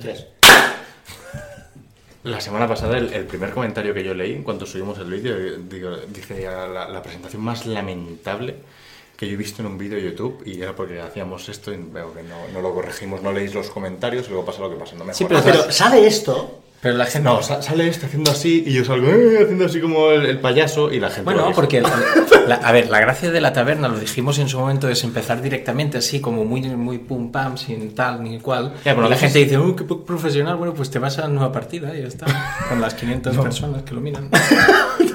Tres. La semana pasada, el, el primer comentario que yo leí en cuanto subimos el vídeo, eh, digo, dice la, la presentación más lamentable que yo he visto en un vídeo de YouTube y era porque hacíamos esto y veo que no, no lo corregimos, no leéis los comentarios y luego pasa lo que pasa. No me Sí, pero- Pero sale esto. Pero la gente... No, sa- sale este haciendo así y yo salgo eh, haciendo así como el, el payaso y la gente. Bueno, porque, la- la- a ver, la gracia de la taberna, lo dijimos en su momento, es empezar directamente así, como muy, muy pum pam, sin tal ni cual. Ya, pero y la gente dice, uy, qué profesional, bueno, pues te vas a la nueva partida y ya está. Con las 500 personas que lo miran.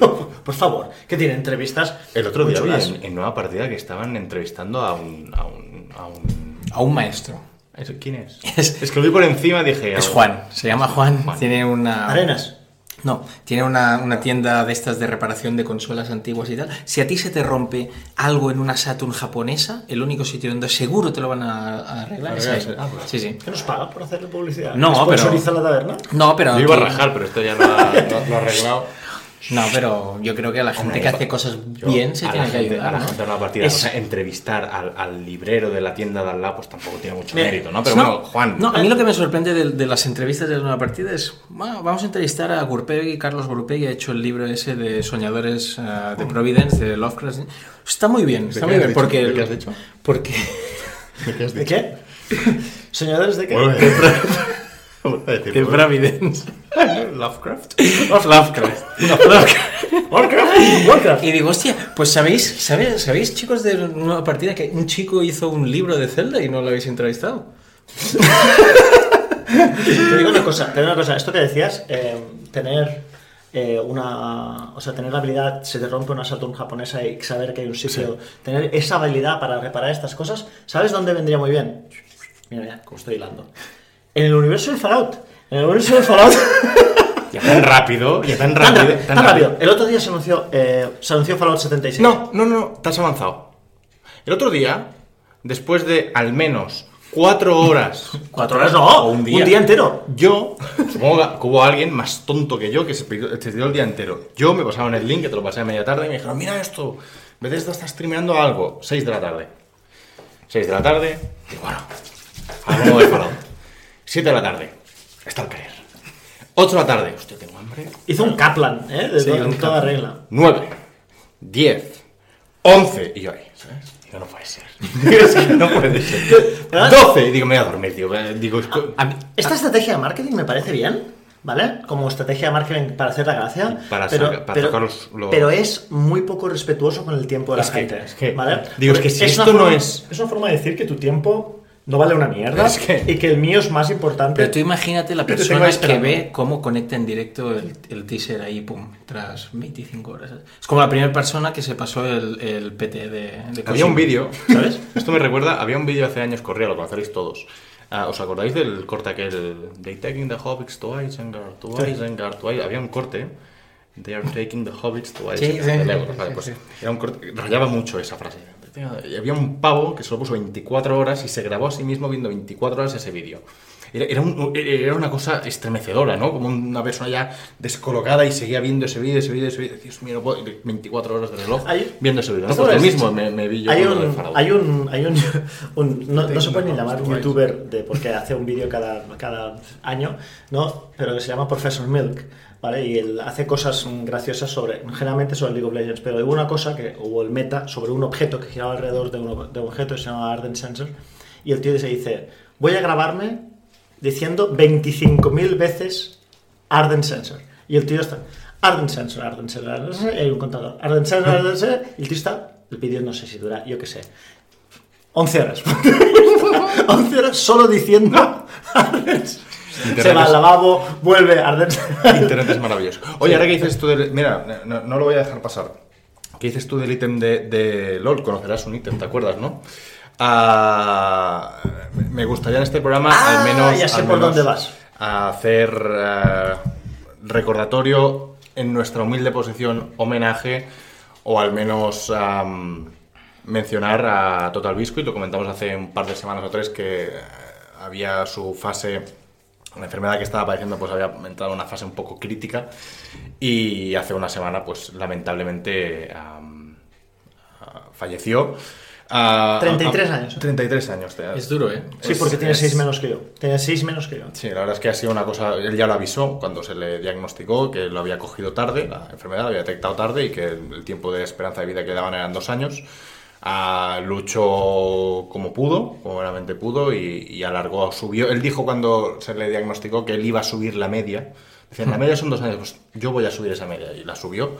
No, por favor, que tiene entrevistas. El otro día en, en Nueva Partida que estaban entrevistando a un. a un. a un. A un maestro. ¿Eso ¿Quién es? Es- Es que lo vi por encima y dije. Es "Oh". Juan, se llama Juan, Juan. tiene una... Arenas. No, tiene una, una tienda de estas de reparación de consolas antiguas y tal. Si a ti se te rompe algo en una Saturn japonesa, el único sitio donde seguro te lo van a, a arreglar es ahí. Ah, pues. Sí, sí. ¿Qué nos paga por hacerle publicidad? No, pero- ¿Sponsoriza la taberna? No, pero... Yo iba a rajar, pero esto ya lo ha, lo- lo ha arreglado. No, pero yo creo que a la gente Hombre, que hace cosas bien se tiene que gente, ayudar. A la ¿no? gente de Nueva Partida. Es- O sea, entrevistar al, al librero de la tienda de al lado, pues tampoco tiene mucho mérito, ¿no? Pero No, bueno, Juan. No, a mí lo que me sorprende de, de las entrevistas de la nueva partida es, bueno, vamos a entrevistar a Gurpegui, Carlos Gurpegui ha hecho el libro ese de Soñadores eh, de Providence, de Lovecraft. Está muy bien, está qué muy bien, porque... ¿De qué has dicho? Porque... ¿Qué has ¿De dicho? qué? ¿Señores de qué? Vuelve a decir, De. Providence. Lovecraft. Lovecraft. Warcraft. Warcraft. Y digo, hostia, pues sabéis, sabéis, sabéis chicos de nueva partida que un chico hizo un libro de Zelda y no lo habéis entrevistado. Te digo una cosa, te digo una cosa. Esto que decías, eh, tener eh, una, o sea, tener la habilidad, se te rompe una Saturn japonesa y saber que hay un sitio, tener esa habilidad para reparar estas cosas, ¿sabes dónde vendría muy bien? Mira, mira, como estoy hilando. En el universo del Fallout. El universo del Fallout. Ya tan rápido, ya tan Tan, rápido. rápido, tan rápido. El otro día se anunció, eh, se anunció Fallout 76. No, no, no, te has avanzado. El otro día, después de al menos cuatro horas, Cuatro horas no, O un día. entero. yo, supongo que hubo alguien más tonto que yo que se pidió- se tiró el día entero. Yo me pasaban el link, que te lo pasé a media tarde, y me dijeron, mira esto, Bethesda está streameando algo. 6 de la tarde. 6 de la tarde, y bueno, algo de Fallout. 7 de la tarde, está al caer. 8 de la tarde, hostia, tengo hambre. Hizo un Kaplan, ¿eh? De Sí, to- un toda Kaplan. regla. 9, 10, 11, y yo ahí, ¿sabes? Digo, no puede ser. Es que no puede ser. 12, y digo, me voy a dormir, tío. Eh, Digo, es que- A mí- Esta estrategia de marketing me parece bien, ¿vale? Como estrategia de marketing para hacer la gracia. Para pero, saca- para pero, los- los- pero es muy poco respetuoso con el tiempo de Es la que- gente. es que- ¿vale? digo, es que Porque si esto no forma- es- Es una forma de decir que tu tiempo no vale una mierda Es que- y que el mío es más importante. Pero tú imagínate la persona que ve cómo conecta en directo el, el teaser ahí, pum, tras 25 horas. Es como la primera persona que se pasó el, el PT de, de Había un vídeo, ¿sabes? Esto me recuerda, había un vídeo hace años, corría, lo conoceréis todos. Ah, ¿Os acordáis del corte aquel? They taking the hobbits to Isengard, to. Isengard, to Isengard. Había un corte. They are taking the hobbits to Sí, Isengard. sí, sí, vale, pues sí. Era un corte, rayaba mucho esa frase. Había un pavo que solo puso 24 horas y se grabó a sí mismo viendo 24 horas ese vídeo. Era, era, un- era una cosa estremecedora, ¿no? Como una persona ya descolocada y seguía viendo ese vídeo, ese vídeo, ese vídeo. Dios mío, no puedo- 24 horas de reloj Hay- viendo ese vídeo. ¿no? Pues lo mismo me, me vi yo hay, un, hay un, hay un, un- no, no se puede ni llamar un youtuber de, porque hace un vídeo cada, cada año, ¿no? Pero que se llama Professor Milk, ¿vale? Y él hace cosas graciosas sobre, generalmente sobre League of Legends, pero hubo una cosa que hubo el meta sobre un objeto que giraba alrededor de un, de un objeto que se llama Arden Sensor, y el tío se dice, voy a grabarme diciendo 25.000 veces Arden Sensor. Y el tío está, Arden Sensor, Arden Sensor, Arden Sensor, y hay un contador, Arden Sensor, Arden Sensor, y el tío está, el vídeo no sé si dura, yo qué sé, 11 horas. 11 horas solo diciendo Arden Sensor. Internet Se va al lavabo, vuelve Arden Sensor. Internet es maravilloso. Oye, ahora que dices tú del... Mira, no, no lo voy a dejar pasar. ¿Qué dices tú del ítem de, de LOL? Conocerás un ítem, ¿te acuerdas, no? Ah, me gustaría en este programa Ah, al menos... ya sé al por menos dónde vas. Hacer recordatorio en nuestra humilde posición, homenaje, o al menos mencionar a Total Biscuit, lo comentamos hace un par de semanas o tres, que había su fase la enfermedad que estaba padeciendo pues había entrado en una fase un poco crítica y hace una semana pues lamentablemente am, ah, falleció. Ah, 33 ah, años. 33 años. te- Es duro, ¿eh? Sí, Es- porque tiene es- 6 menos que yo. Tiene 6 menos que yo. Sí, la verdad es que ha sido una cosa, él ya lo avisó cuando se le diagnosticó que lo había cogido tarde, la enfermedad lo había detectado tarde y que el, el tiempo de esperanza de vida que le daban eran dos años. Ah, luchó como pudo, como veramente pudo y, y alargó, subió. Él dijo cuando se le diagnosticó que él iba a subir la media. Decían, la media son dos años, pues yo voy a subir esa media y la subió.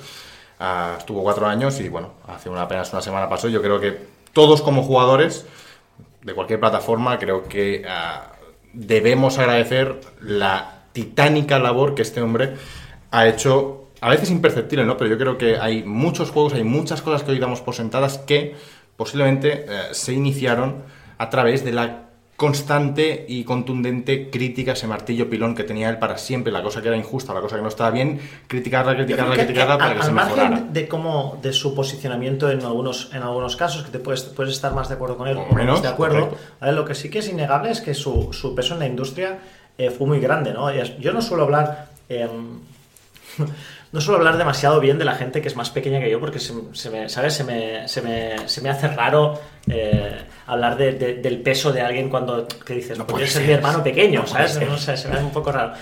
Ah, estuvo cuatro años y bueno, hace una, apenas una semana pasó. Yo creo que todos como jugadores de cualquier plataforma, creo que ah, debemos agradecer la titánica labor que este hombre ha hecho, a veces imperceptible, ¿no? Pero yo creo que hay muchos juegos, hay muchas cosas que hoy damos por sentadas que posiblemente eh, se iniciaron a través de la constante y contundente crítica, ese martillo pilón que tenía él para siempre, la cosa que era injusta, la cosa que no estaba bien, criticarla, criticarla, que- criticarla para al- que se al margen mejorara. de cómo de su posicionamiento en algunos en algunos casos que te puedes, puedes estar más de acuerdo con él O o menos de acuerdo. ¿vale? lo que sí que es innegable es que su, su peso en la industria eh, fue muy grande no yo no suelo hablar em, no suelo hablar demasiado bien de la gente que es más pequeña que yo porque se, se me, ¿sabes? Se me, se me, se me hace raro eh, hablar de- de- del peso de alguien cuando que dices, no puede ser mi hermano pequeño, No ¿sabes? No sé, se me hace un poco raro.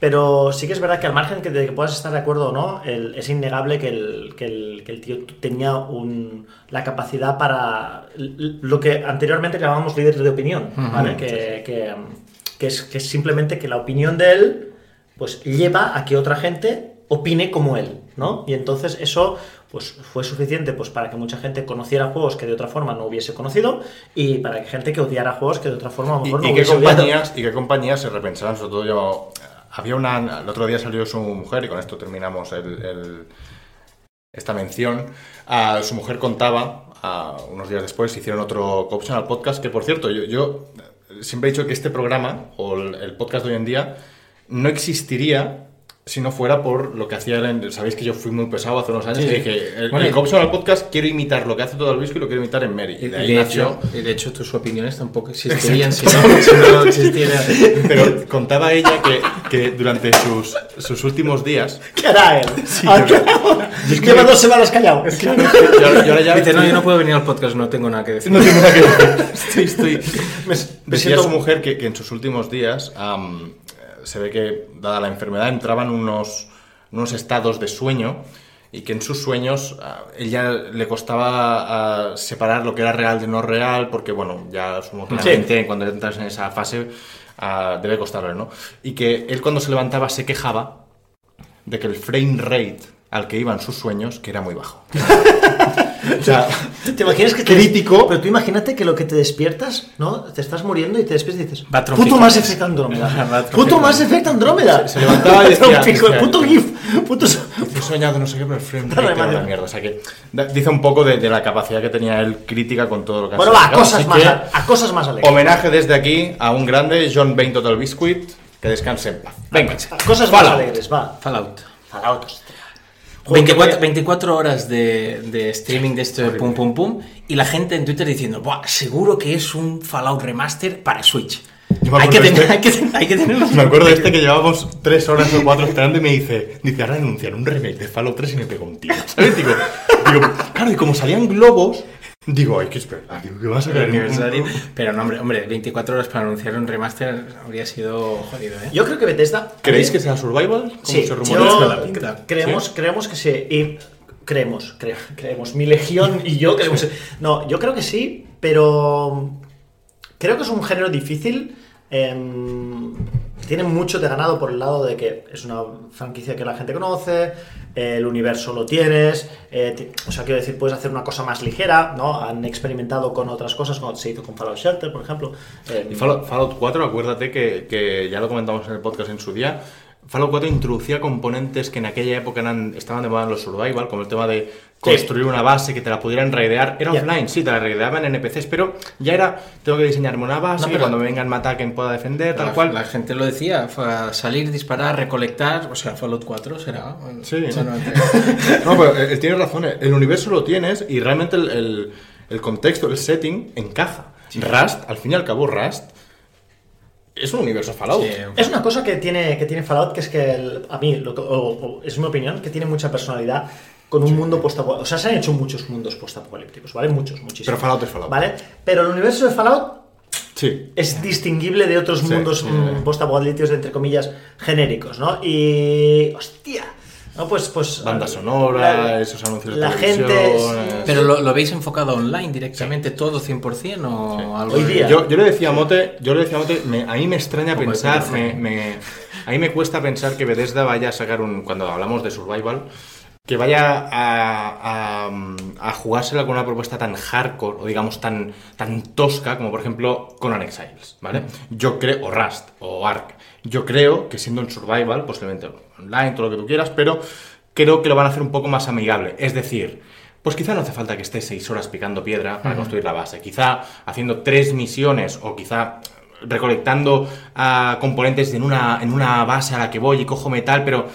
Pero sí que es verdad que al margen que- de que puedas estar de acuerdo o no, el- es innegable que el, que el, que el tío tenía un, la capacidad para lo que anteriormente llamábamos líder de opinión, que, que es, que es simplemente que la opinión de él pues lleva a que otra gente opine como él, ¿no? Y entonces eso pues fue suficiente pues para que mucha gente conociera juegos que de otra forma no hubiese conocido y para que gente que odiara juegos que de otra forma a lo ¿Y, mejor y no qué hubiese odiado. compañías, ¿Y qué compañías se repensaron? Sobre todo yo... Había una... El otro día salió su mujer, y con esto terminamos el- el- esta mención. Ah, su mujer contaba, ah, unos días después, hicieron otro Optional Podcast, que por cierto, yo, yo siempre he dicho que este programa, o el, el podcast de hoy en día, no existiría si no fuera por lo que hacía él. en- Sabéis que yo fui muy pesado hace unos años Sí, y sí. dije, el, Bueno, el y- Optional Podcast quiero imitar lo que hace todo el disco y lo quiero imitar en Mary. Y Y de ahí de nació- hecho, de hecho tus opiniones tampoco existirían si no, si no existiera. Pero contaba ella que, que durante sus, sus últimos días. ¿Qué hará él? ¿A qué hora? Lleva dos semanas callado. Y ahora, y ahora ya Dice, no, yo no puedo venir al podcast, no tengo nada que decir. no tengo nada que decir. Estoy, estoy. Me, me Decía siento su mujer que, que en sus últimos días am, se ve que, dada la enfermedad, entraban unos, unos estados de sueño y que en sus sueños a ella le costaba ah, separar lo que era real de no real, porque, bueno, ya supongo que la Sí. mente, cuando entras en esa fase, ah, debe costarle, ¿no? Y que él cuando se levantaba se quejaba de que el frame rate al que iban sus sueños, que era muy bajo. o sea, ¿Te imaginas que te Crítico. Pero tú imagínate que lo que te despiertas, ¿no? Te estás muriendo y te despiertas y dices, Va a puto. Mass Effect Andrómeda. Puto. Mass Effect Andrómeda. Se levantaba y decía- puto GIF. Puto... He soñado no sé qué, pero el frame una mierda. O sea que dice un poco de, de la capacidad que tenía él crítica con todo lo que ha Bueno, va, a cosas, más, que, a, a cosas más alegres. Homenaje desde aquí a un grande, John Bain Total Biscuit, que descanse en paz. Venga, A cosas más Fallout. alegres, va. Fallout. Fallout, 24, que- 24 horas de, de streaming de este pum pum pum y la gente en Twitter diciendo, Buah, seguro que es un Fallout Remaster para Switch. Hay que, tener, este- hay, que, hay. Me acuerdo de este que llevábamos tres horas o cuatro esperando y me dice, dice, ahora anuncian un remake de Fallout 3 y me pegó un tiro. ¿Sabes? Digo, digo, claro, y como salían globos, digo, hay que esperar, digo, que va a sacar El un- aniversario. Pero no, hombre, hombre, 24 horas para anunciar un remaster habría sido jodido, ¿eh? Yo creo que Bethesda... ¿Creéis que sea Survival? Como Sí, se yo- rumorea. la pinta. creemos, ¿Sí? creemos que sí. Y creemos, cre- creemos. Mi legión y yo creemos. No, yo creo que sí, pero creo que es un género difícil. em, tiene mucho de ganado por el lado de que es una franquicia que la gente conoce, el universo lo tienes, eh, o sea, quiero decir, puedes hacer una cosa más ligera, ¿no? Han experimentado con otras cosas, como se hizo con Fallout Shelter, por ejemplo. em, Y Fallout, Fallout 4, acuérdate que, que ya lo comentamos en el podcast en su día. Fallout 4 introducía componentes que en aquella época estaban de moda en los survival, como el tema de construir una base que te la pudieran raidear. Era Ya. offline, sí, te la raideaban en NPCs, pero ya era, tengo que diseñarme una base, No, que pero- cuando me vengan a matar quien pueda defender, tal la, cual. la gente lo decía, fue a salir, disparar, recolectar, o sea, Fallout 4 será. Sí. Bueno, No, pero él, él tiene razón. eh, El universo lo tienes y realmente el, el- el contexto, el setting encaja. Rust, al fin y al cabo, Rust es un universo Fallout. sí, Es una cosa que tiene, que tiene Fallout, que es que el- a mí, lo o- o es mi opinión, que tiene mucha personalidad. Con un mundo postapocalíptico. O sea, se han hecho muchos mundos postapocalípticos, ¿vale? Muchos, muchísimos. Pero Fallout es Fallout. ¿Vale? Pero el universo de Fallout Sí. es distinguible de otros Sí, mundos sí, mm, sí. postapocalípticos, entre comillas, genéricos, ¿no? Y. ¡Hostia! ¿No? Pues. pues Banda sonora, la- esos anuncios de la gente es- ¿Pero lo, lo veis enfocado online directamente, todo 100% o algo Hoy día. Yo, yo le decía a Mote, yo le decía a Mote, me- a mí me extraña Como pensar, me, me- a mí me cuesta pensar que Bethesda vaya a sacar un, cuando hablamos de survival, que vaya a, a, a jugársela con una propuesta tan hardcore o digamos tan, tan tosca como por ejemplo Conan Exiles, ¿vale? Yo creo, o Rust, o Ark, yo creo que siendo un survival, posiblemente online, todo lo que tú quieras, pero creo que lo van a hacer un poco más amigable, es decir, pues quizá no hace falta que estés seis horas picando piedra para construir la base. Quizá haciendo tres misiones o quizá recolectando ah, componentes en una, en una base a la que voy y cojo metal, pero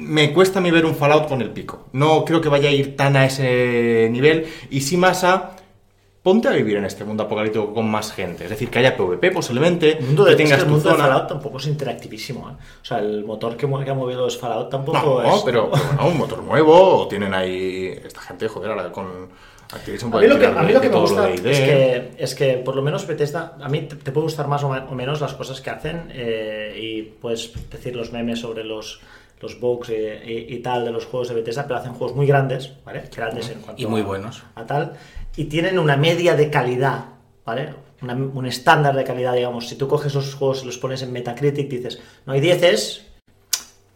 me cuesta a mí ver un Fallout con el pico. No creo que vaya a ir tan a ese nivel y sí más a... Ponte a vivir en este mundo apocalíptico con más gente. Es decir, que haya PvP posiblemente, El mundo que de, es que el tu mundo de. Fallout tampoco es interactivísimo. ¿eh? O sea, el motor que, ha movido los Fallout tampoco No, es. pero, pero bueno, un motor nuevo, o tienen ahí esta gente, joder, ahora con Activision A mí, lo que, a mí lo que me lo gusta es que, es que por lo menos Bethesda, a mí te, te puede gustar más o menos las cosas que hacen eh, y puedes decir los memes sobre los, los bugs y, y- y tal de los juegos de Bethesda, pero hacen juegos muy grandes, ¿vale? Grandes en cuanto Y muy a- buenos. A, tal, y tienen una media de calidad, ¿vale? Una- un estándar de calidad, digamos. Si tú coges los juegos y los pones en Metacritic, dices, no hay 10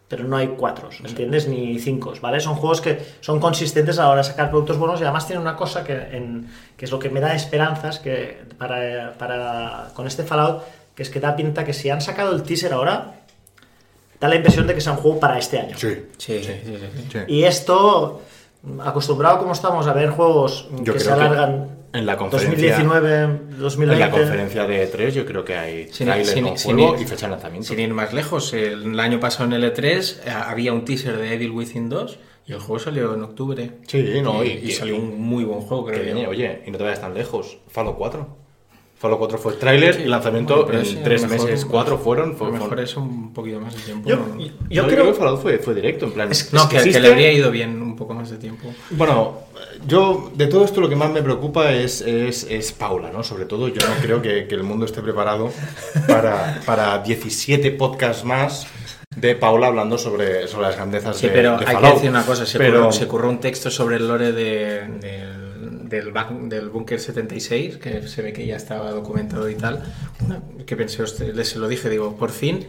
pero no hay cuatro, ¿entiendes? Ni cinco, ¿vale? Son juegos que son consistentes a la hora de sacar productos buenos y además tienen una cosa que, en- que es lo que me da esperanzas que para, para- con este Fallout, que es que da pinta que si han sacado el teaser ahora, da la impresión de que sea un juego para este año. Sí, Sí, sí, sí, sí. sí. Y esto, acostumbrado como estamos a ver juegos Yo que se creo que alargan en la conferencia- 2019, 2020... En la conferencia de E3 yo creo que hay Sin- trailer sin- con sin juego ir- y fecha de lanzamiento. Sin ir más lejos, el, año pasado en el E3 eh, había un teaser de Evil Within 2 y el juego salió en octubre. Sí, no, y, y- y salió un muy buen juego, Que creo yo. oye, y no te vayas tan lejos. Fallout 4. Fallout 4 fue tráiler y lanzamiento Bueno, en sí, a tres mejor- meses, cuatro fueron. A Fue, lo mejor es un poquito más de tiempo. Yo, ¿no? yo No, creo... que Fallout fue, fue directo, en plan. No, que, que existe- le habría ido bien un poco más de tiempo. Bueno, yo de todo esto lo que más me preocupa es, es, es Paula, ¿no? Sobre todo yo no creo que, que el mundo esté preparado para, para 17 podcasts más de Paula hablando sobre, sobre las grandezas Sí, de, pero de hay que Fallout. decir una cosa, se, Pero- curró, se curró un texto sobre el lore de- del, del, del Búnker 76, que se ve que ya estaba documentado y tal, una- que pensé, hostia, le- se lo dije, digo, por fin,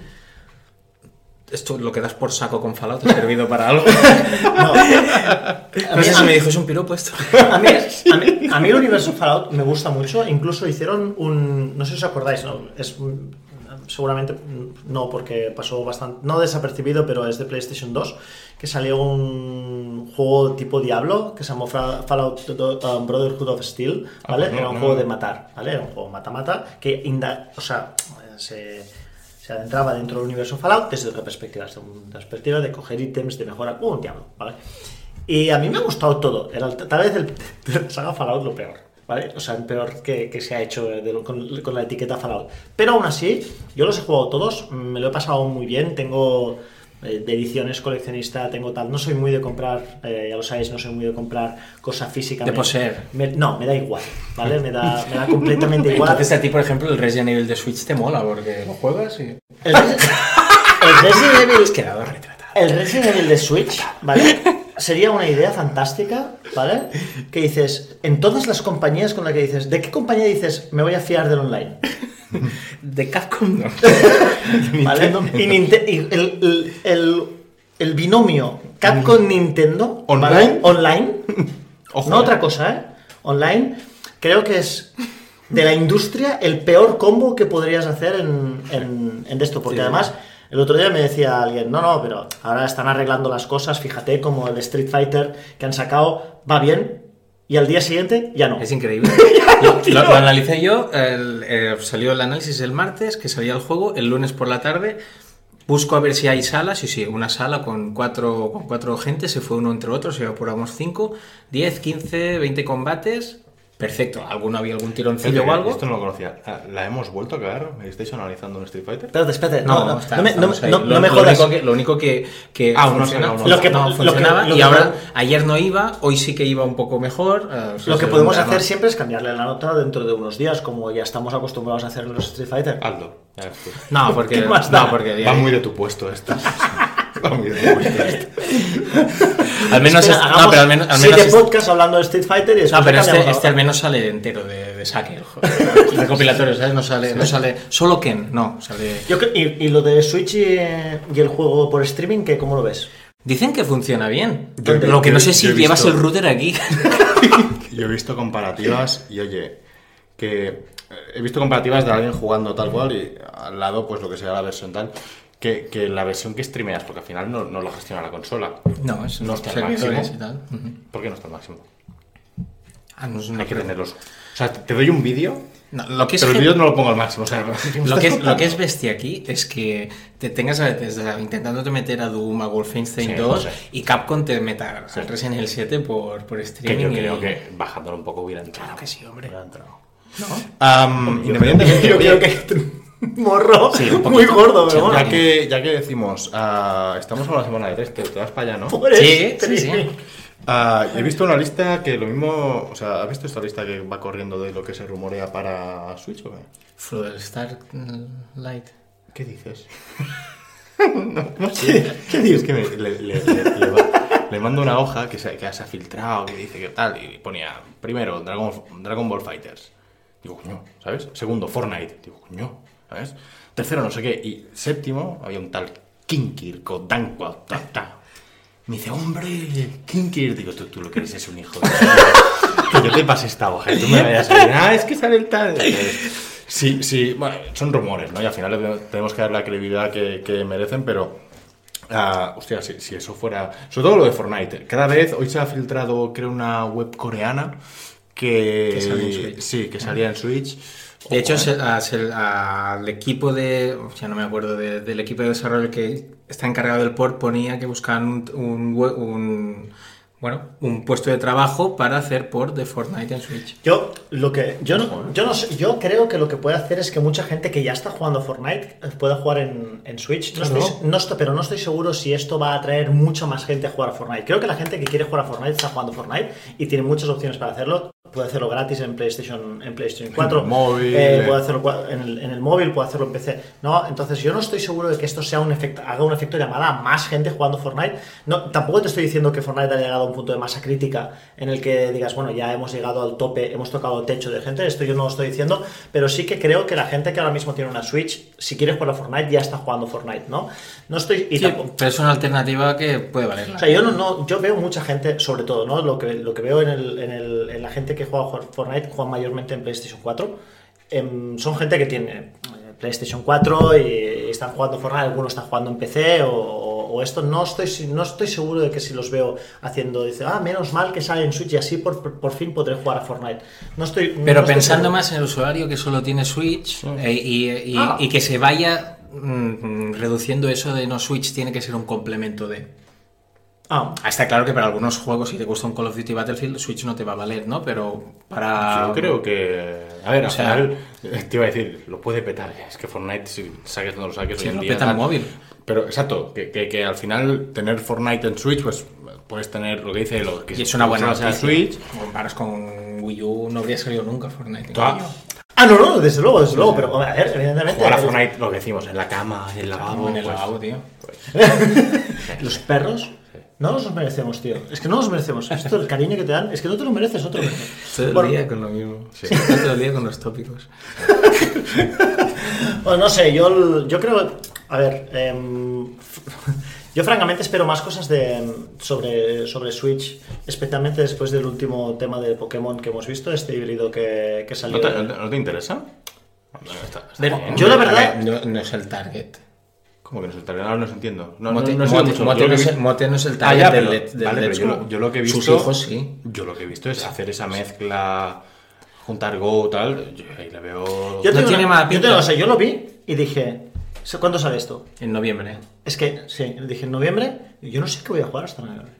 esto lo que das por saco con Fallout ha servido para algo. No. No sé si me dijo, es un piropo esto. A mí, a, mí, a mí el universo Fallout me gusta mucho. Incluso hicieron un. No sé si os acordáis, ¿no? Es, seguramente no, porque pasó bastante. No desapercibido, pero es de PlayStation 2. Que salió un juego tipo Diablo que se llamó Fallout um, Brotherhood of Steel. ¿Vale? Ah, no, Era un no, juego de matar. ¿Vale? Era un juego mata-mata. Que inda- o sea, se se adentraba dentro del universo Fallout desde otra perspectiva, desde una perspectiva de coger ítems, de mejorar, uh, un diablo, ¿vale? Y a mí me ha gustado todo, era tal vez el, de la saga Fallout lo peor, ¿vale? O sea, el peor que, que se ha hecho de con, con la etiqueta Fallout. Pero aún así, yo los he jugado todos, me lo he pasado muy bien, tengo eh, de ediciones coleccionista, tengo tal, no soy muy de comprar, eh, ya lo sabéis, no soy muy de comprar cosa física. De poseer. me- no, me da igual, ¿vale? Me da, me da completamente igual. Entonces a ti, por ejemplo, el Resident Evil de Switch te mola porque lo juegas y... El, el Resident Evil Has quedado retratado. El Resident Evil de Switch, ¿vale? Sería una idea fantástica, ¿vale? Que dices, en todas las compañías con las que dices, ¿de qué compañía dices me voy a fiar del online? De Capcom no. ¿Vale? Y, Ninte- y el, el- el- el binomio Capcom-Nintendo, ¿vale? ¿Online? Online, Ojo, no eh. otra cosa, ¿eh? Online, creo que es de la industria el peor combo que podrías hacer en, en, en esto, porque Sí. además el otro día me decía alguien, no, no, pero ahora están arreglando las cosas, fíjate como el Street Fighter que han sacado va bien y al día siguiente ya no. Es increíble. Lo, lo analicé yo, el- eh, salió el análisis el martes, que salía el juego, el lunes por la tarde. Busco a ver si hay salas, y sí, una sala con cuatro, con cuatro gente, se fue uno entre otros, se evaporamos cinco, 10, 15, 20 combates, perfecto. ¿Alguno había algún tironcillo o algo? Esto no lo conocía. Ah, ¿La hemos vuelto a cagar? ¿Me estáis analizando un Street Fighter? Espérate, espérate. No, No, no, está- no me, no, no- Lo- no lo jodas. único que, lo único que, que Ah, funciona- uno Lo que- no, lo que- funcionaba lo y ahora ayer no iba, hoy sí que iba un poco mejor. eh, Lo que podemos hacer siempre es cambiarle la nota dentro de unos días, como ya estamos acostumbrados a hacer en los Street Fighter. Hazlo. Ya ves tú. No, porque, ¿Qué más da? no, porque Va muy de tu puesto esto. Al menos, Espera, no, hagamos pero al menos, al siete menos podcasts hablando de Street Fighter y después No, pero este, este al menos sale entero de, de saque, el recopilatorio, ¿sabes? No sale, no sale solo Ken, no, sale... Yo y, y lo de Switch y, y el juego por streaming, ¿qué, ¿cómo lo ves? Dicen que funciona bien. Yo- lo que no sé si llevas visto- el router aquí. Yo he visto comparativas y oye, que eh, he visto comparativas de alguien jugando tal cual y al lado pues lo que sea la versión tal, que, que la versión que streameas, porque al final no, no lo gestiona la consola. No, es No está al máximo. y tal. ¿Por qué no está al máximo? Ah, no, no Hay que tenerlos. O sea, te doy un vídeo, No, lo que es pero el vídeo no lo pongo al máximo. O sea, Lo que, es, lo que es bestia aquí es que te tengas a veces a- intentándote meter a Doom, a Wolfenstein Sí, 2 lo sé. y Capcom te meta al Resident Evil 7 por, por que streaming. yo y- creo que bajándolo un poco hubiera entrado. Claro que sí, hombre. Hubiera entrado. ¿No? Am, independientemente Yo creo que morro Sí, muy gordo, pero bueno. ya que, ya que decimos, ah, estamos a la semana de tres, te, te vas para allá, ¿no? Pobre Sí, sí, sí. Ah, he visto una lista que lo mismo. O sea, ¿has visto esta lista que va corriendo de lo que se rumorea para Switch o qué? Floodel Star Light. ¿Qué dices? no, no sé. ¿Qué dices? Es que me- le, le- le- le va- le mando una hoja que se, que se ha filtrado, que dice que tal, y ponía primero Dragon, Dragon Ball Fighters. Digo, coño, ¿sabes? Segundo, Fortnite. Digo, coño, ¿sabes? Tercero, no sé qué. Y séptimo, había un tal Kinkir, Kodankwa, ta, ta. Me dice, hombre, Kinkir. Digo, tú, tú lo que eres es un hijo de... que yo te pase esta hoja y tú me vayas a decir, ah, es que sale el tal. Sí, sí, bueno, son rumores, ¿no? Y al final tenemos que dar la credibilidad que, que merecen, pero Ah, hostia, si, si eso fuera. Sobre todo lo de Fortnite. Cada vez, hoy se ha filtrado, creo, una web coreana que. Que sale en Switch. Sí, que salía en Switch. De hecho, ¿eh? al equipo de. Ya no me acuerdo de- del equipo de desarrollo que está encargado del port ponía que buscaban un, un, we- un- bueno, un puesto de trabajo para hacer port de Fortnite en Switch. Yo lo que yo no, yo no sé, yo creo que lo que puede hacer es que mucha gente que ya está jugando Fortnite eh, pueda jugar en, en Switch. No Claro. estoy, no estoy- pero no estoy seguro si esto va a atraer mucha más gente a jugar a Fortnite. Creo que la gente que quiere jugar a Fortnite está jugando Fortnite y tiene muchas opciones para hacerlo. Puede hacerlo gratis en PlayStation, en PlayStation 4, En el móvil, eh, eh. puede hacerlo en el, en el móvil, puede hacerlo en PC. No, entonces yo no estoy seguro de que esto sea un efecto, haga un efecto llamada a más gente jugando Fortnite. No, tampoco te estoy diciendo que Fortnite haya llegado a un punto de masa crítica en el que digas, bueno, ya hemos llegado al tope, hemos tocado el techo de gente. Esto yo no lo estoy diciendo, pero sí que creo que la gente que ahora mismo tiene una Switch, si quiere jugar a Fortnite, ya está jugando Fortnite, ¿no? No estoy. y Sí, tampoco- pero es una alternativa que puede valer. o sea, yo no, no, yo veo mucha gente, sobre todo, ¿no? Lo que, lo que veo en, el, en, el- en la gente que juega Fortnite, juegan mayormente en PlayStation 4. Em, son gente que tiene eh, PlayStation 4 y están jugando Fortnite, algunos están jugando en PC o, o- o esto. No estoy, no estoy seguro de que si los veo haciendo, dice, ah, menos mal que sale en Switch y así por, por fin podré jugar a Fortnite. No estoy. Pero no pensando más en el usuario que solo tiene Switch eh, y, y- Ah. y que se vaya mm, reduciendo eso de no Switch tiene que ser un complemento de... Ah, Ah, Está claro que para algunos juegos, si te gusta un Call of Duty Battlefield, Switch no te va a valer, ¿no? Pero para... Yo creo que. A ver, O al sea- final. eh, Te iba a decir, lo puede petar. Es que Fortnite, si saques no lo saques. Sí, hoy en lo día, peta en tal. móvil. Pero exacto, que, que, que al final tener Fortnite en Switch, pues puedes tener lo que dice lo que Y es una buena sea noticia. Switch. Comparas con Wii U, no habría salido nunca Fortnite. en Wii U. ah, no, no, desde luego, desde luego, pero a ver, evidentemente. Jugar a el- Fortnite, lo que decimos, en la cama, en el lavabo. en el pues, lavabo, tío. Los perros no nos los merecemos, tío. Es que no nos merecemos. Esto, el cariño que te dan, es que no te lo mereces, otro. Todo el Bueno, día con lo mismo. Sí. Todo el día con los tópicos. bueno, no sé, yo, yo creo. A ver, em, yo francamente espero más cosas de, sobre, sobre Switch, especialmente después del último tema de Pokémon que hemos visto, este híbrido que, que salió. ¿No te, no interesa? No, está- está yo la verdad- ver, no, no es el target. ¿Cómo que no es el target? Ahora no os entiendo. No, Mote, no, no sé Mote- mucho. Mote Yo lo no que es vi- el- Mote no es el Ah, target ya, del, pero, Let- del vale, yo, Go. lo- yo lo que he visto. Sus hijos sí. Yo lo que he visto es hacer esa mezcla, juntar Go tal. Yo ahí le veo. Yo No tiene una- mala yo, tengo- o sea, yo lo vi y dije, ¿sé ¿cuándo sale esto? En noviembre. Es que, sí, dije en noviembre, y yo no sé qué voy a jugar hasta noviembre.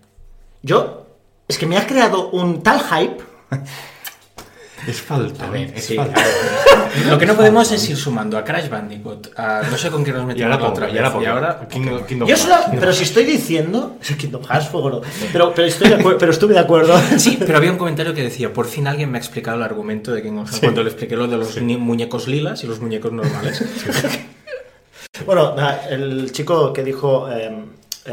Yo, es que me ha creado un tal hype Es falto. A ver, es sí, falto. a ver. Lo que no podemos es ir sumando a Crash Bandicoot, a no sé con qué nos Y metimos ahora otra y ahora vez, y ahora Kingdom, Kingdom Yo solo, pero si estoy diciendo, Kingdom Hearts fue gordo, pero, pero estoy de acuerdo, pero estuve de acuerdo. Sí, pero había un comentario que decía, por fin alguien me ha explicado el argumento de Kingdom Hearts cuando le expliqué lo de los muñecos lilas y los muñecos normales. Bueno, el chico que dijo, eh,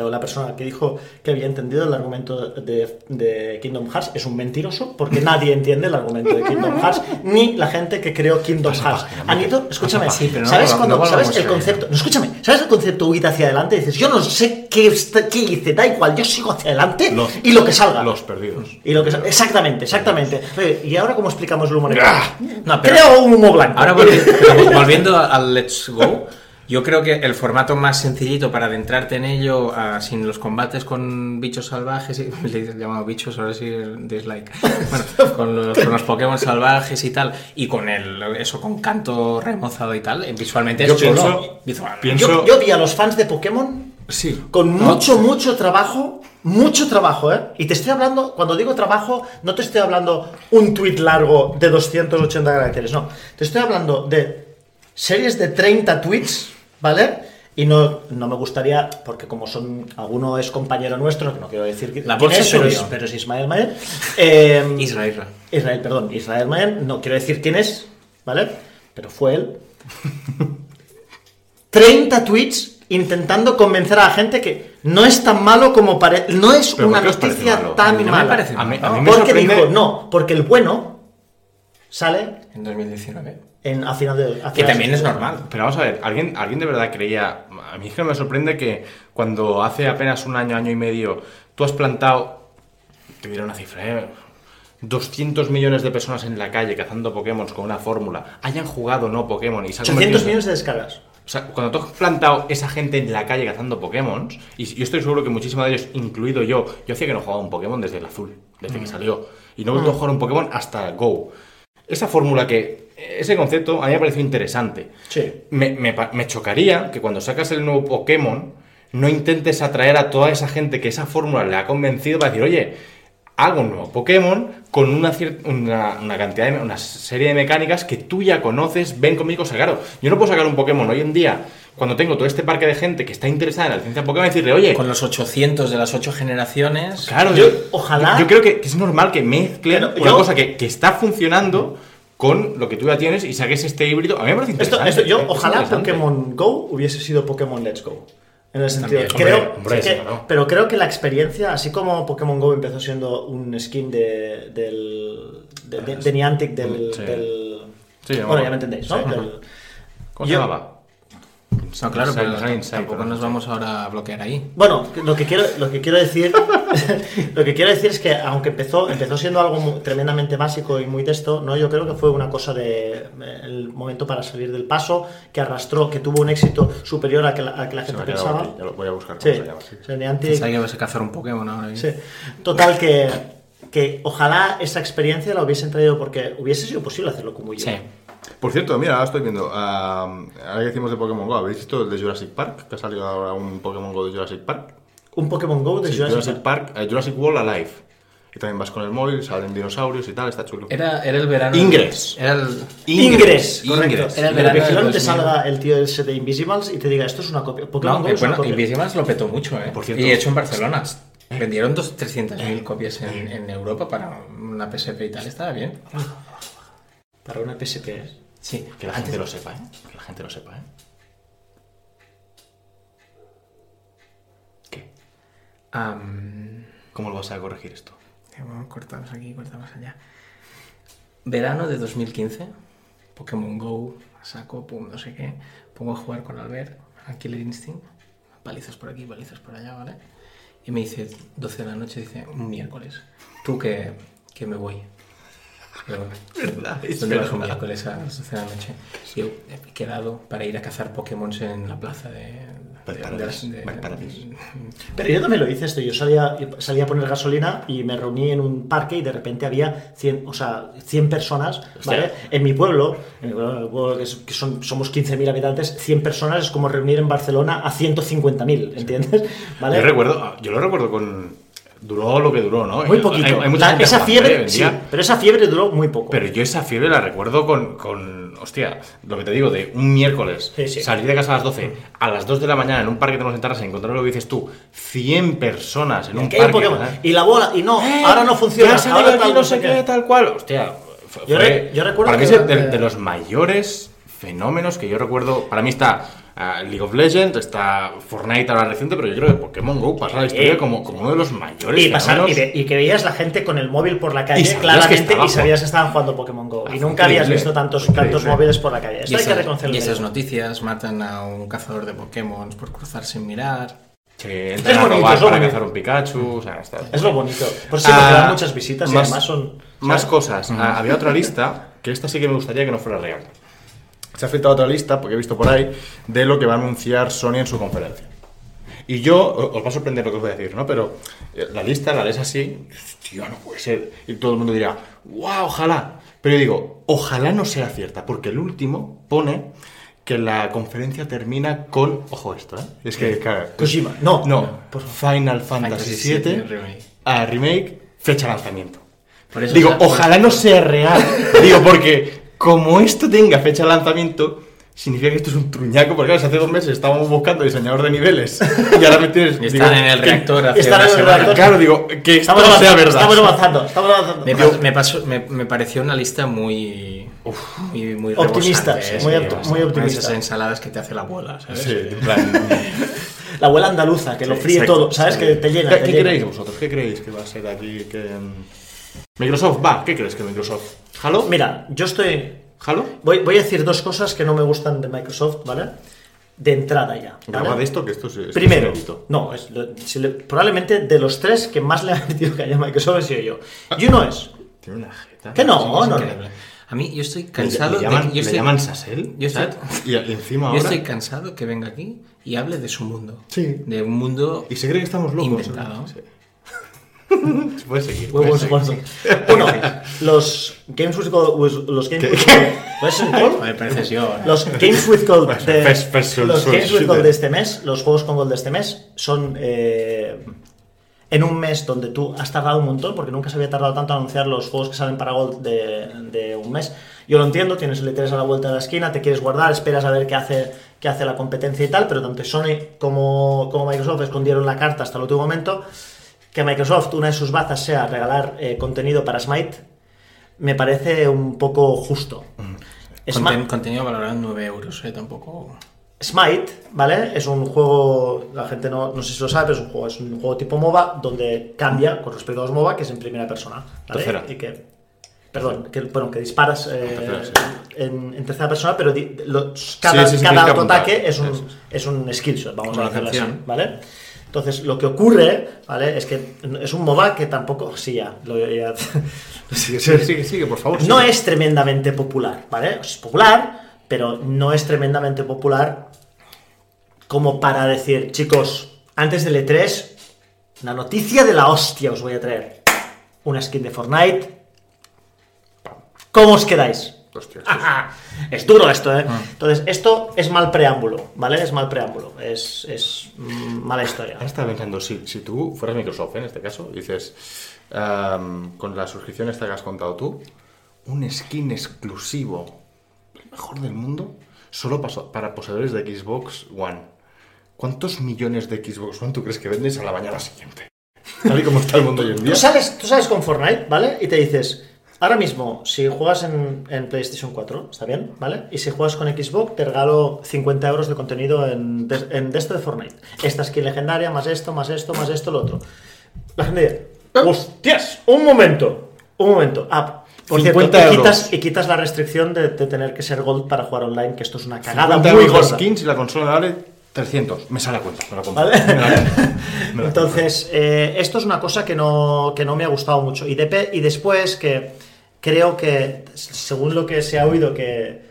o la persona que dijo que había entendido el argumento de, de Kingdom Hearts es un mentiroso, porque nadie entiende el argumento de Kingdom Hearts, ni la gente que creó Kingdom Hearts. Anito, escúchame, Sí, pero no ¿sabes, cuando, no ¿sabes el concepto? No, escúchame, ¿sabes el concepto huir hacia adelante? Dices, yo no sé qué, qué hice, da igual, yo sigo hacia adelante Los- y lo que salga. Los perdidos. Y lo que exactamente, exactamente. Oye, ¿Y ahora cómo explicamos el humo negro? Ah. No, pero- Creo un humo blanco. Ahora volvi- pero volviendo al Let's Go, yo creo que el formato más sencillito para adentrarte en ello, ah, sin los combates con bichos salvajes, y, le he llamado bichos, ahora sí el dislike, bueno, con los, con los Pokémon salvajes y tal, y con el eso con canto remozado y tal, eh, visualmente Yo es chulo. pienso- Visual- pienso- yo, yo vi a los fans de Pokémon Sí. con mucho, mucho trabajo, mucho trabajo, ¿eh? Y te estoy hablando, cuando digo trabajo, no te estoy hablando un tweet largo de 280 caracteres, no. Te estoy hablando de series de 30 tweets, ¿vale? Y no, no me gustaría, porque como son alguno es compañero nuestro, que no quiero decir La quién bolsa es, pero, subió. es, pero es Ismael Maer. eh, Isra, Isra. Israel, perdón, Israel Maer, no quiero decir quién es, ¿vale? Pero fue él. 30 tweets intentando convencer a la gente que no es tan malo como parece. No es ¿Pero una por qué os parece noticia malo? tan A mí no me mala. parece A mí- malo. a mí me porque sorprende- dijo, no, porque el bueno sale En 2019. en, a final de. a Que también de- es normal. Pero vamos a ver, ¿alguien, ¿alguien de verdad creía? A mí es que me sorprende que cuando hace apenas un año, año y medio, tú has plantado, te diré una cifra, ¿eh? 200 millones de personas en la calle cazando Pokémon con una fórmula, hayan jugado no Pokémon y se ha 800 convertido- millones de descargas. O sea, cuando tú has plantado esa gente en la calle cazando Pokémon, y yo estoy seguro que muchísimos de ellos, incluido yo, yo hacía que no jugaba un Pokémon desde el azul, desde que salió, y no he vuelto a jugar un Pokémon hasta Go. Esa fórmula que, ese concepto a mí me pareció interesante. Sí. Me, me me chocaría que cuando sacas el nuevo Pokémon no intentes atraer a toda esa gente que esa fórmula le ha convencido para decir, oye, hago un nuevo Pokémon con una, una, una cantidad de, una serie de mecánicas que tú ya conoces, ven conmigo. O sea, claro, yo no puedo sacar un Pokémon hoy en día, cuando tengo todo este parque de gente que está interesada en la licencia Pokémon, y decirle, oye, Con los 800 de las 8 generaciones. claro, Yo- ojalá- yo creo que, que es normal que mezclen Pero una yo- cosa que, que está funcionando con lo que tú ya tienes y saques este híbrido. A mí me parece interesante. esto- yo, es ojalá. Pokémon Go hubiese sido Pokémon Let's Go. En el sentido, También. creo, Hombre, hombre, sí que- claro. pero creo que la experiencia, así como Pokémon Go empezó siendo un skin de, del, de, de- de Niantic del, Sí. del- Sí, bueno, ya me entendéis, ¿no? Del- ¿Cómo se llamaba? No, claro, pero tampoco nos vamos ahora a bloquear ahí. Bueno, lo que quiero, lo que quiero decir, lo que quiero decir es que aunque empezó, empezó siendo algo tremendamente básico y muy texto, no, yo creo que fue una cosa de el momento para salir del paso, que arrastró, que tuvo un éxito superior a que la, a que la gente pensaba. aquí, ya lo voy a buscar cómo Sí, se llama. sí. o sea, que ibas a cazar un Pokémon ahora. Sí. Total, que, que ojalá esa experiencia la hubiesen traído porque hubiese sido posible hacerlo como yo. Sí. Por cierto, mira, ahora estoy viendo. ah, ahora que decimos de Pokémon Go, ¿habéis visto el de Jurassic Park? Que ha salido ahora un Pokémon Go de Jurassic Park. Un Pokémon Go de Sí, Jurassic Jurassic Park. Park, eh, Jurassic World Alive. Y también vas con el móvil, salen dinosaurios y tal, está chulo. Era, era el verano. Ingres. Era el. Ingres, correcto. Era Ingres. el Pero verano que del no te 2000. salga el tío ese de Invisibles y te diga esto es una copia. Pokémon No, Go que es una bueno, copia. Invisibles lo petó mucho, ¿eh? Por cierto. y hecho en Barcelona. Vendieron dos- 300.000 copias en, en Europa para una PSP y tal. Estaba bien. Para una PSP. ¿eh? Sí. Que la gente lo sepa, ¿eh? Que la gente lo sepa, ¿eh? ¿Qué? ¿Cómo lo vas a corregir esto? Bueno, cortamos aquí, cortamos allá. Verano de 2015, Pokémon Go, saco, pum, no sé qué. Pongo a jugar con Albert, a Killer Instinct, palizas por aquí, palizas por allá, ¿vale? Y me dice, 12 de la noche, dice, un miércoles, tú que, que me voy. Pero, Verdad, es ¿Dónde vas un miércoles a las 12 de la noche? Yo he quedado para ir a cazar Pokémon en la plaza de... Valparadís, de- de- Valparadís. Pero yo también lo hice esto. Yo salía, salía a poner gasolina y me reuní en un parque y de repente había 100, o sea, 100 personas, ¿vale? En mi pueblo, en mi pueblo, que, es- que son, somos 15.000 habitantes, 100 personas es como reunir en Barcelona a 150.000, ¿entiendes? ¿Vale? Yo recuerdo, yo lo recuerdo con duró lo que duró, ¿no? Muy poquito. hay- hay mucha La- gente esa fiebre, sí, en pero esa fiebre duró muy poco. Pero yo esa fiebre la recuerdo con, con, hostia, lo que te digo, de un miércoles, Sí, sí. salir de casa a las 12, a las 2 de la mañana en un parque tenemos sentadas y encontrar lo que dices tú, 100 personas en un parque. Y la bola, y no, ¡Eh! ahora no funciona. ¿Qué ha salido ahora aquí no sé qué, tal cual. Hostia, fue- Yo re- yo recuerdo para mí que es de, durante- de los mayores fenómenos que yo recuerdo. Para mí está ah, League of Legends, está Fortnite ahora reciente, pero yo creo que Pokémon Go pasa la historia Eh, como, como uno de los mayores Y, pasar- y, y que veías la gente con el móvil por la calle Y sabías que claramente y sabías que estaban jugando Pokémon Go. Ah, y fue nunca habías visto tantos, tantos móviles por la calle. Esto Y, hay que reconocerlo. y esas noticias matan a un cazador de Pokémon por cruzar sin mirar. Entran Es a robar para bonito. cazar un Pikachu. O sea, está Es lo bonito. Por si porque Ah, dan muchas visitas y más- además son. Más cosas. Ah, había otra lista, que esta sí que me gustaría que no fuera real. Se ha filtrado otra lista, porque he visto por ahí, de lo que va a anunciar Sony en su conferencia. Y yo, os va a sorprender lo que os voy a decir, ¿no? Pero eh, la lista la lees así, tío, no puede ser. Y todo el mundo dirá, wow, ojalá. Pero yo digo, ojalá no sea cierta, porque el último pone que la conferencia termina con, ojo esto, ¿eh? Es que, claro, Kojima. No. no, Final Fantasy VII remake. a remake, fecha lanzamiento. Por eso Digo, sea, ojalá no sea real. Digo, porque como esto tenga fecha de lanzamiento, significa que esto es un truñaco. Porque claro, hace dos meses estábamos buscando diseñador de niveles y ahora me tienes. Y digo, están en el reactor hace están una en el reactor. Claro, digo, que Estamos sea avanzando, verdad. estamos avanzando, estamos avanzando. Me, me pasó- me- me pareció una lista muy, muy, muy Optimista, sí, muy ¿eh? muy Con optimista. Esas ensaladas que te hace la abuela, ¿sabes? Sí, en plan. La abuela andaluza, que lo fríe Exacto. todo, ¿sabes? Que te llena. ¿Qué, te qué llena. creéis vosotros? ¿Qué creéis que va a ser aquí? Que... Microsoft, va, ¿qué crees que Microsoft? ¿Halo? Mira, yo estoy. ¿Halo? Voy, voy a decir dos cosas que no me gustan de Microsoft, ¿vale? De entrada ya. ¿vale? Graba de esto, que esto es. esto es Primero, inédito. no, es lo- si le- probablemente de los tres que más le ha metido caña a Microsoft he sido yo. Y uno es. Tiene una jeta. Que no, Es no, no. A mí, yo estoy ¿Le, cansado le llaman, de. Yo le estoy, llaman Sassel? yo estoy-. Y, encima yo ahora. estoy cansado que venga aquí y hable de su mundo. Sí. De un mundo. Y se cree que estamos locos. Inventado. Sí. Se puede seguir. puede Huevos seguir. Uno, los Games with Gold. with- Los Games with ¿Puedes Gold? Pareces yo. ¿eh? Los Games with Gold de, los Games with. Gold de este mes, los juegos con Gold de este mes, son eh, en un mes donde tú has tardado un montón, porque nunca se había tardado tanto en anunciar los juegos que salen para Gold de, de un mes. Yo lo entiendo, tienes el E3 a la vuelta de la esquina, te quieres guardar, esperas a ver qué hace, qué hace la competencia y tal, pero tanto Sony como, como Microsoft escondieron la carta hasta el último momento. Que Microsoft, una de sus bazas sea regalar eh, contenido para Smite, me parece un poco justo. Conten- Smite, contenido valorado en 9 euros, ¿eh? Tampoco. Smite, ¿vale? Es un juego, la gente no, no sé si lo sabe, pero es un juego, es un juego tipo MOBA donde cambia con respecto a los MOBA, que es en primera persona. ¿vale? Tercera. Y que, perdón, que, bueno, que disparas eh, Tercera, sí. en, en tercera persona, pero di- los- cada, sí, sí, cada autoataque es un, es un skillshot, vamos Como a la decirlo así. ¿vale? Entonces, lo que ocurre, ¿vale? Es que es un MOBA que tampoco, sí, ya, lo, ya Sigue, sigue, sigue, sigue, por favor. no sigue. es tremendamente popular, ¿vale? Es popular, pero no es tremendamente popular como para decir, chicos, antes del E3, la noticia de la hostia os voy a traer. Una skin de Fortnite. ¿Cómo os quedáis? Hostia, Ajá. Es duro esto, ¿eh? Entonces, esto es mal preámbulo, ¿vale? Es mal preámbulo, es, es mala historia. Estaba pensando, si, si tú fueras Microsoft en este caso, dices, am, con la suscripción esta que has contado tú, un skin exclusivo, el mejor del mundo, solo para poseedores de Xbox One. ¿Cuántos millones de Xbox One tú crees que vendes a la mañana siguiente? Tal y como está el mundo hoy en día. Tú sales, tú sales con Fortnite, ¿vale? Y te dices, ahora mismo, si juegas en, en PlayStation 4, ¿está bien? ¿Vale? Y si juegas con Xbox, te regalo 50 euros de contenido en, en de esto de Fortnite. Esta skin legendaria, más esto, más esto, más esto, lo otro. La gente dice, ¡hostias! Un momento, un momento. Ah, por cierto, 50 y euros. quitas, y quitas la restricción de, de tener que ser Gold para jugar online, que esto es una cagada 50 muy euros skins y la consola vale 300. Me sale a cuenta, me la compro. ¿Vale? Me la compro. Me la Entonces, eh, esto es una cosa que no, que no me ha gustado mucho. Y, de- y después que creo que, según lo que se ha oído, que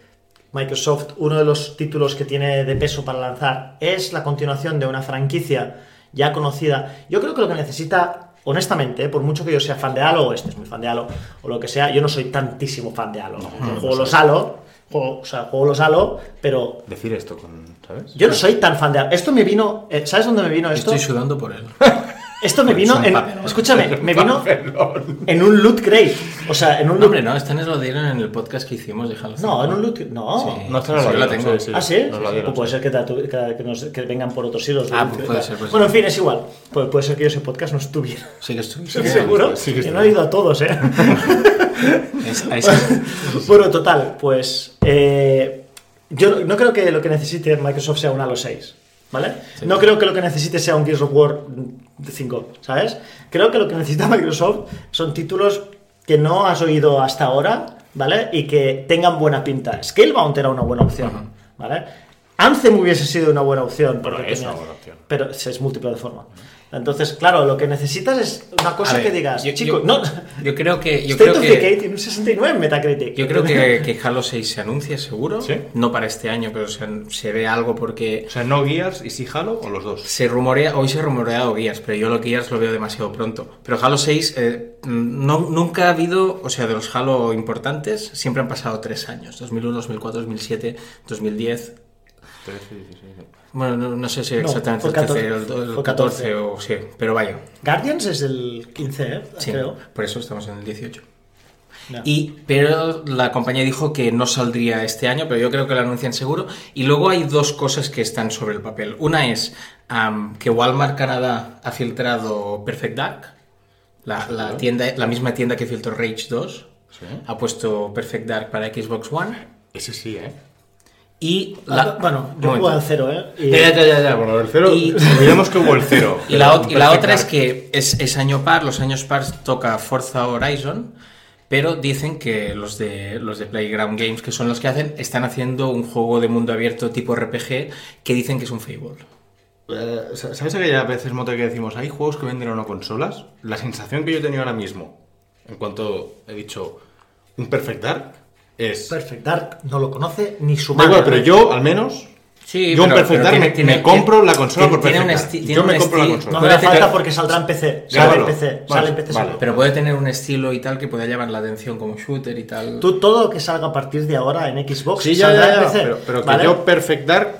Microsoft, uno de los títulos que tiene de peso para lanzar es la continuación de una franquicia ya conocida. Yo creo que lo que necesita, honestamente, por mucho que yo sea fan de Halo, o este es muy fan de Halo, o lo que sea, yo no soy tantísimo fan de Halo. Yo juego los Halo, juego, o sea, juego los Halo, pero Decir esto con, ¿sabes? yo no soy tan fan de Halo. Esto me vino, eh, ¿sabes dónde me vino esto? Estoy sudando por él. Esto me vino en. papelón. Escúchame, me vino Papelón. en un loot crate. O sea, en un No, loot. hombre, no, esta nos lo dieron en el podcast que hicimos de Halo No, 5. en un loot. No. Sí. No, esta no Sí, la tengo. sí, sí. ¿Ah, sí? Dieron, Pues puede ser que, te que- que nos- que vengan por otros hilos. Ah, ¿no? pues puede ser, puede Bueno, ser. en fin, es igual. Pues puede ser que yo ese podcast no estuviera. Sí que. ¿Estoy seguro? sí que no he ido a todos, ¿eh? Es- a ese- bueno, total, pues. eh, yo no creo que lo que necesite Microsoft sea un Halo 6. ¿Vale? No creo que lo que necesite sea un Gears of War 5, ¿sabes? Creo que lo que necesita Microsoft son títulos que no has oído hasta ahora, ¿vale? Y que tengan buena pinta. Scalebound era una buena opción, ¿vale? Anthem hubiese sido una buena opción. Porque es una buena opción. Pero es multiplataforma. Entonces, claro, lo que necesitas es una cosa ver, que digas, yo- chicos, yo- no. Yo creo que. Yo State creo of que Decay tiene un 69 en Metacritic. Yo creo que, que Halo 6 se anuncia seguro. ¿Sí? No para este año, pero se, se ve algo porque O sea, no Gears y sí Halo o los dos. se rumorea, hoy se ha rumoreado Gears, pero yo lo Gears lo veo demasiado pronto. Pero Halo 6, eh, no, nunca ha habido, o sea, de los Halo importantes, siempre han pasado tres años: 2001, 2004, 2007, 2010. 13, 16. Bueno, no, no sé si No, exactamente el 13 14, o el, el fue 14 14. o sí, pero vaya. Guardians es el 15, ¿eh? Sí, creo. por eso estamos en el 18. Ya. Y, pero la compañía dijo que no saldría este año, pero yo creo que lo anuncian seguro. Y luego hay dos cosas que están sobre el papel. Una es am, que Walmart Canadá ha filtrado Perfect Dark, la, la tienda, la misma tienda que filtró Rage 2. Sí. Ha puesto Perfect Dark para Xbox One. Ese sí, ¿eh? Y Ah, la, bueno, yo al cero, ¿eh? Y- Ya, ya, ya, ya. Bueno, el cero. Y- Olvidemos que hubo el cero. Y la, y la otra es que es, es año par, los años par toca Forza Horizon, pero dicen que los de, los de Playground Games, que son los que hacen, están haciendo un juego de mundo abierto tipo RPG que dicen que es un Fable. Eh, ¿Sabes aquella veces, Mote, que decimos, hay juegos que venden a no consolas? La sensación que yo he tenido ahora mismo, en cuanto he dicho un Perfect Dark, es... Perfect Dark no lo conoce ni su madre. igual, pero yo, al menos, Sí, yo un Perfect Dark tiene- me, tiene- me compro la consola tiene- por tiene Perfect un Dark. Yo me compro la consola. No me hace tener- falta porque saldrá en PC. Sale en PC. vale, Sale en PC vale. Pero puede tener un estilo y tal que pueda llamar la atención como shooter y tal. Tú, todo lo que salga a partir de ahora en Xbox Sí, ya, saldrá ya, en PC. pero, pero que ¿vale? yo Perfect Dark,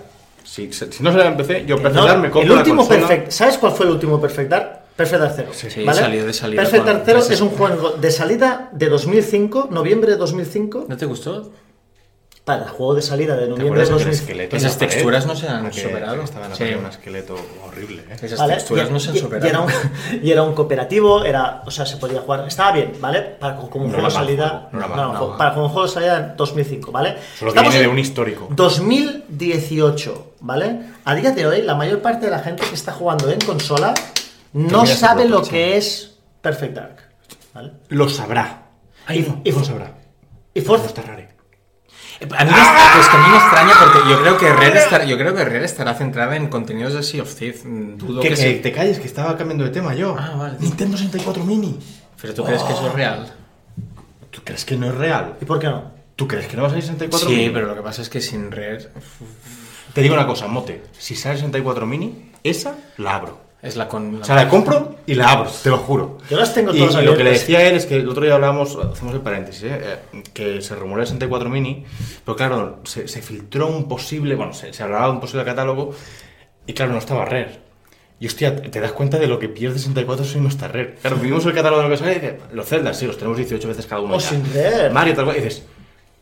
si, si no sale en PC, yo Perfect no, Dark me compro el último la consola. Perfect, ¿sabes cuál fue el último Perfect Dark? Perfect Dark 0. Sí, sí, salió de salida Perfect Dark 0 PlayStation. es un juego de salida de 2005, noviembre de 2005. ¿No te gustó? Para el juego de salida de ¿Te noviembre de acuerdas aquel 2005. esqueleto? Esas texturas no se han Que- superado. Estaba en Sí. un esqueleto horrible, ¿eh? Esas ¿vale? texturas Y- no se han y- superado. Y era, un, y era un cooperativo, era, o sea, se podía jugar. Estaba bien, ¿vale? Para como un No juego de salida. no no, juego. para como un juego de salida en 2005, ¿vale? Solo que Estamos viene de en un histórico. 2018, ¿vale? A día de hoy, la mayor parte de la gente que está jugando en consola no sabe lo que es Perfect Dark, ¿vale? Lo sabrá. Y, Lo sabrá. y Forza, está raro. A mí, me, pues que a mí me extraña porque yo creo que estará, yo creo que Rare estará centrada en contenidos de Sea of Thieves. Mm, Dudo Que, que, que se- te calles, que estaba cambiando de tema yo. Ah, vale. Nintendo 64 Mini. Pero tú crees que eso es real. ¿Tú crees que no es real? ¿y por qué no? ¿Tú crees que no va a salir 64 Sí, Mini? pero lo que pasa es que sin Rare Te digo una cosa, Mote. Si sale 64 Mini, esa la abro. Es la con. O sea, la compro y la abro, te lo juro. Yo las tengo Y, todas y lo que le decía a él es que el otro día hablábamos, hacemos el paréntesis, ¿eh? Eh, que se rumorea el 64 mini, pero claro, se, se filtró un posible, bueno, se, se hablaba de un posible catálogo y claro, no estaba Rare. Y hostia, te das cuenta de lo que pierde 64 si no está Rare. Claro, vimos el catálogo de lo que sale y dices, los Zelda, sí, los tenemos 18 veces cada uno. O ya. sin Rare. Mario, tal cual, y dices,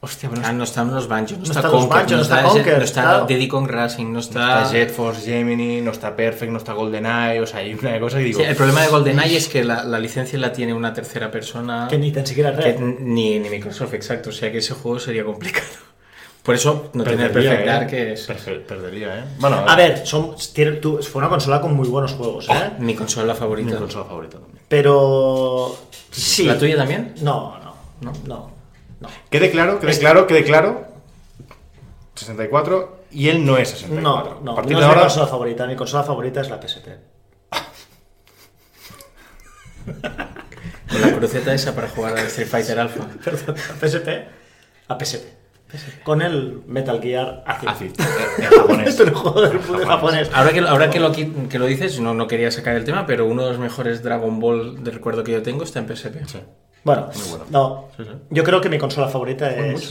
hostia, pero no Ah, no están los Banjos, no, No está están los Conker, Banjo, no está Jet- Conker, no está claro. Diddy Kong Racing, no no está. está Jet Force Gemini, no está Perfect, no está GoldenEye, o sea, hay una cosa que digo... Sí, el problema de GoldenEye es que la, la licencia la tiene una tercera persona. Que ni tan siquiera que Red. ni, ni Microsoft, exacto. O sea que ese juego sería complicado. Por eso no perdería, Perfect ¿eh? Dark es. Perfe- Perdería, ¿eh? Bueno, A ver, son, tiene- tú- fue una consola con muy buenos juegos, ¿eh? Mi consola mi favorita. consola favorita también. Pero. Sí. ¿La tuya también? No, no. ¿No? No. No. Quede claro, quede Este- claro, quede claro. 64 y él no es 64. No, no, A partir no de es mi consola favorita. Mi consola favorita es la PSP. Con la cruceta esa para jugar a Street Fighter Alpha. Perdón, la PSP. A PSP. Con el Metal Gear Acid. Acid, eh, en japonés. Esto es un juego de fútbol japonés. Ahora que, ahora que, lo, que lo dices, no, no quería sacar el tema, pero uno de los mejores Dragon Ball de recuerdo que yo tengo está en PSP. Sí. Bueno, no. Sí, sí. Yo creo que mi consola favorita es.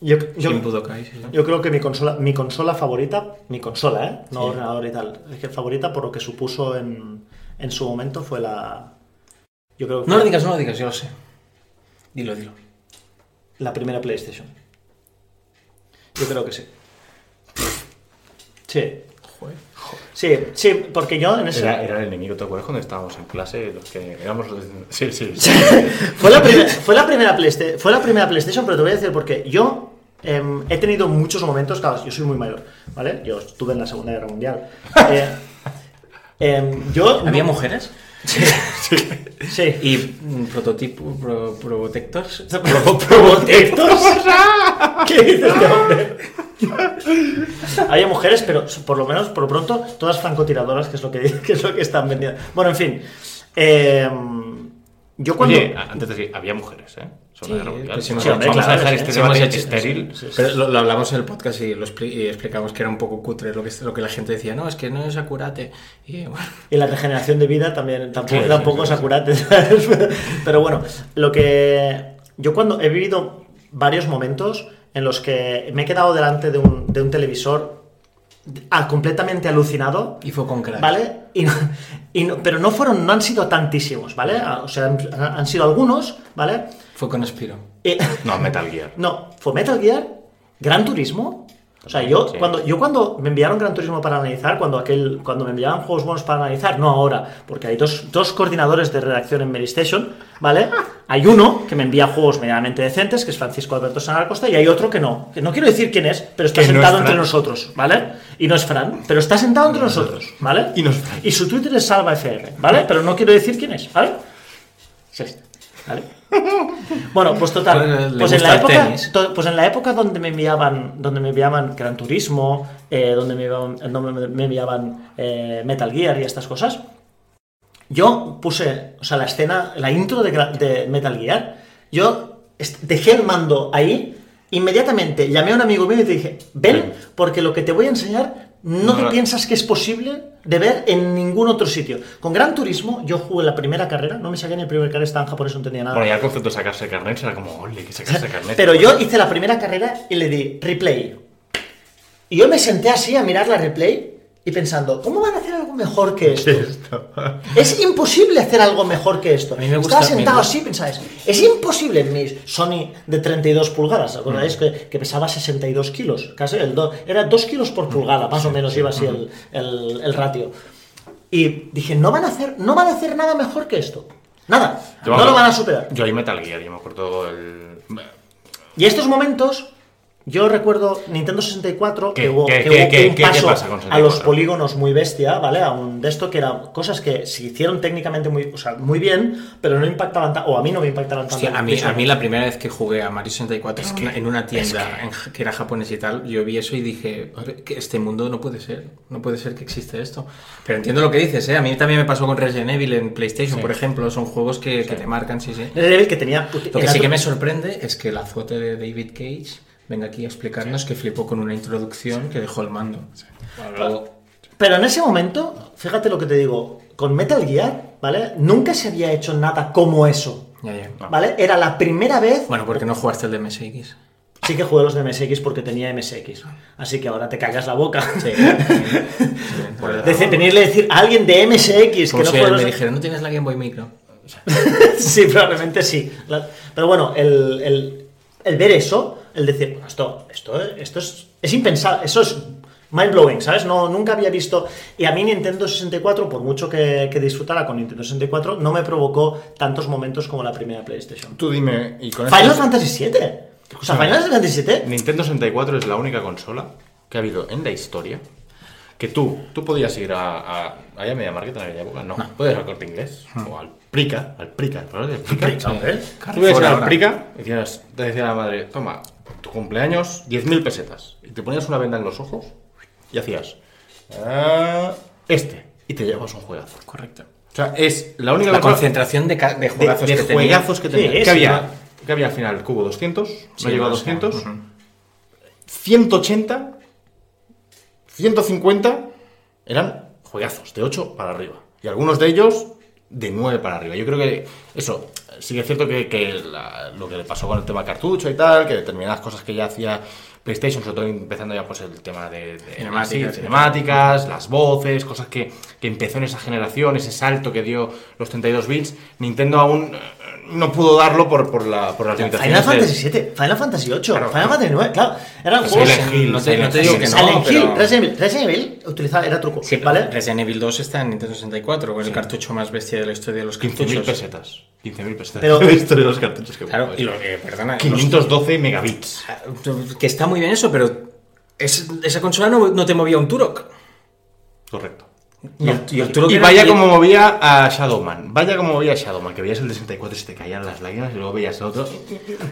Yo, yo- Sin Budokai, sí, sí. yo creo que mi consola, mi consola favorita, mi consola, ¿eh? No ordenador y tal. Es que favorita por lo que supuso en, en su momento fue la. Yo creo que No lo digas, no lo digas, yo lo sé. Dilo, dilo. la primera PlayStation. Yo creo que sí. Sí. Joder. Sí, sí, porque yo en ese. Era, era el enemigo, ¿te acuerdas cuando estábamos en clase? Los que éramos Sí, sí, sí. fue, la primer- fue, la primera fue la primera PlayStation, pero te voy a decir porque yo em, he tenido muchos momentos, claro, yo soy muy mayor, ¿vale? Yo estuve en la Segunda Guerra Mundial. Eh, em, yo... ¿Había mujeres? Sí. ¿Y mm, prototipo, pro, probotectors? ¿Probotectos? ¿Qué dices hombre? Había mujeres, pero por lo menos, por lo pronto, todas francotiradoras, que es lo que, que, es lo que están vendiendo. Bueno, en fin. em, yo cuando... Oye, antes de decir, había mujeres, ¿eh? Sobre Sí, la Guerra Mundial. sí, Vamos sí, a- hombre, vamos a claro, dejar sí, este sí, debate hecho- estéril. sí, sí. Pero lo, lo hablamos en el podcast y, lo expli- y explicamos que era un poco cutre lo que, lo que la gente decía, no, es que no es acurate. Y bueno, Y la regeneración de vida también tampoco, Sí, tampoco sí, es sí, acurate. ¿sabes? Pero bueno, lo que. Yo cuando he vivido varios momentos en los que me he quedado delante de un, de un televisor ah, completamente alucinado. y fue con crack. ¿Vale? Y no- y no- pero no fueron, no han sido tantísimos, ¿vale? Ah, O sea, han, han sido algunos, ¿vale? Fue con Spiro. Y- No, Metal Gear. no, fue Metal Gear, Gran Turismo. O sea, yo, Sí. cuando, yo cuando me enviaron Gran Turismo para analizar, cuando, aquel, cuando me enviaban juegos buenos para analizar, no ahora, porque hay dos, dos coordinadores de redacción en Medistation, ¿vale? Hay uno que me envía juegos medianamente decentes, que es Francisco Alberto Sanarcosta, y hay otro que no. Que no quiero decir quién es, pero está Que no sentado es entre nosotros, ¿vale? Y no es Fran, pero está sentado entre nosotros, ¿vale? Y no es Fran. Y su Twitter es SalvaFR, ¿vale? Pero no quiero decir quién es, ¿vale? Sí, ¿Vale? Bueno, pues total. Pues, le Pues en, la época, to- pues en la época donde me enviaban, donde me enviaban Gran Turismo, eh, donde me enviaban, donde me- me enviaban eh, Metal Gear y estas cosas, yo puse, o sea, la escena, la intro de, de Metal Gear, yo dejé el mando ahí, inmediatamente llamé a un amigo mío y te dije, Ven. porque lo que te voy a enseñar no, No te piensas que es posible de ver en ningún otro sitio. Con Gran Turismo, yo jugué la primera carrera, no me saqué ni el primer carrera, estaba en japonés, no entendía nada. Bueno, ya el concepto de sacarse carnet era como, ole, que sacarse carnet. Pero yo hice la primera carrera y le di replay. Y yo me senté así a mirar la replay y pensando, ¿cómo van a hacer algo mejor que esto? Es imposible hacer algo mejor que esto. A mí me gusta- Estaba sentado así, pensáis, es imposible en mi Sony de 32 pulgadas, ¿acordáis? Mm. Que, que pesaba 62 kilos, casi, el do- era 2 kilos por pulgada, más o menos iba así el, el- el ratio. Y dije, no van, a hacer, no van a hacer nada mejor que esto. Nada, Yo no lo van a superar. Yo hay Metal Gear, yo me acuerdo el... Y estos momentos, yo recuerdo Nintendo 64, ¿Qué- que hubo, qué- que hubo qué- un qué- qué paso pasa con a los 64? polígonos muy bestia, ¿vale? A un de esto que eran cosas que se hicieron técnicamente muy, o sea, muy bien, pero no impactaban tanto, o a mí no me impactaban tanto. Hostia, a mí, a mí la primera vez que jugué a Mario 64 en una- en una tienda en ja- que era japonés y tal, yo vi eso y dije, "Joder, que este mundo no puede ser, no puede ser que existe esto. Pero entiendo lo que dices, ¿eh? A mí también me pasó con Resident Evil en PlayStation, por ejemplo, son juegos que, que te marcan, sí, sí. Resident Evil que tenía... Lo que sí que me sorprende es que la foto de David Cage venga aquí a explicarnos que flipó con una introducción que dejó el mando. Pero en ese momento, fíjate lo que te digo, con Metal Gear, ¿vale? Nunca se había hecho nada como eso, ya, ya. ¿vale? Era la primera vez... Bueno, ¿por qué no jugaste el de MSX? Sí que jugué los de MSX porque tenía MSX, así que ahora te cagas la boca. Sí. A decir a alguien de MSX Como que no si juega él los me dijera, no tienes la Game Boy Micro. sí, probablemente sí. Pero bueno, el, el- el ver eso, el decir, "Bueno, esto, esto, esto es, es impensable, eso es mind blowing, ¿sabes? No, nunca había visto. Y a mí Nintendo 64, por mucho que, que disfrutara con Nintendo 64, no me provocó tantos momentos como la primera PlayStation. Tú dime, y con Final Fantasy VII. O sea, Final Fantasy VII. Nintendo 64 es la única consola que ha habido en la historia que tú, tú podías ir a, a, a Media Market en aquella época, no, puedes ir al Corte Inglés o al Prica, al Prica, ¿el programa del Prica? Hombre. Tú ibas al. Prica y decías, te decía la madre, toma, tu cumpleaños, 10.000 pesetas. Y te ponías una venda en los ojos y hacías, "Ah, este, y te llevas un juegazo. Correcto. O sea, es la única La concentración de, de de, juegazos de que tenía. juegazos que Sí, tenía. es, ¿Qué había? ¿Qué había al final? Cubo 200, Sí, no llegó a o sea, 200, ujú. 180, 150 eran juegazos, de 8 para arriba. Y algunos de ellos de 9 para arriba. Yo creo que eso, sí que es cierto que, que la- lo que le pasó con el tema cartucho y tal, que determinadas cosas que ya hacía PlayStation, sobre todo empezando ya pues el tema de, de- Cinemáticas, sí, sí. cinemáticas, las voces, cosas que, que empezó en esa generación, ese salto que dio los 32 bits, Nintendo aún no pudo darlo por, por, la, por las Final limitaciones. Fantasy VII, Final Fantasy VIII, Claro. Final Fantasy IX, claro. Eran Pues juegos. Silent Hill, no te- no te digo que no, Silent Hill, pero- Resident Evil, Resident Evil utilizaba, era truco, Sí, ¿vale? Resident Evil 2 está en Nintendo 64, con el cartucho más bestia de la historia de los 15.000 cartuchos. pesetas. 15.000 pesetas. Pero- la historia de los cartuchos que Claro, y lo que, perdona, los- 512 megabits. que está muy bien eso, pero es- esa consola no, no te movía un Turok. Correcto. Y vaya como movía a Shadowman. Vaya como movía a Shadowman. Que veías el de 64 y se te caían las lágrimas y luego veías el otro.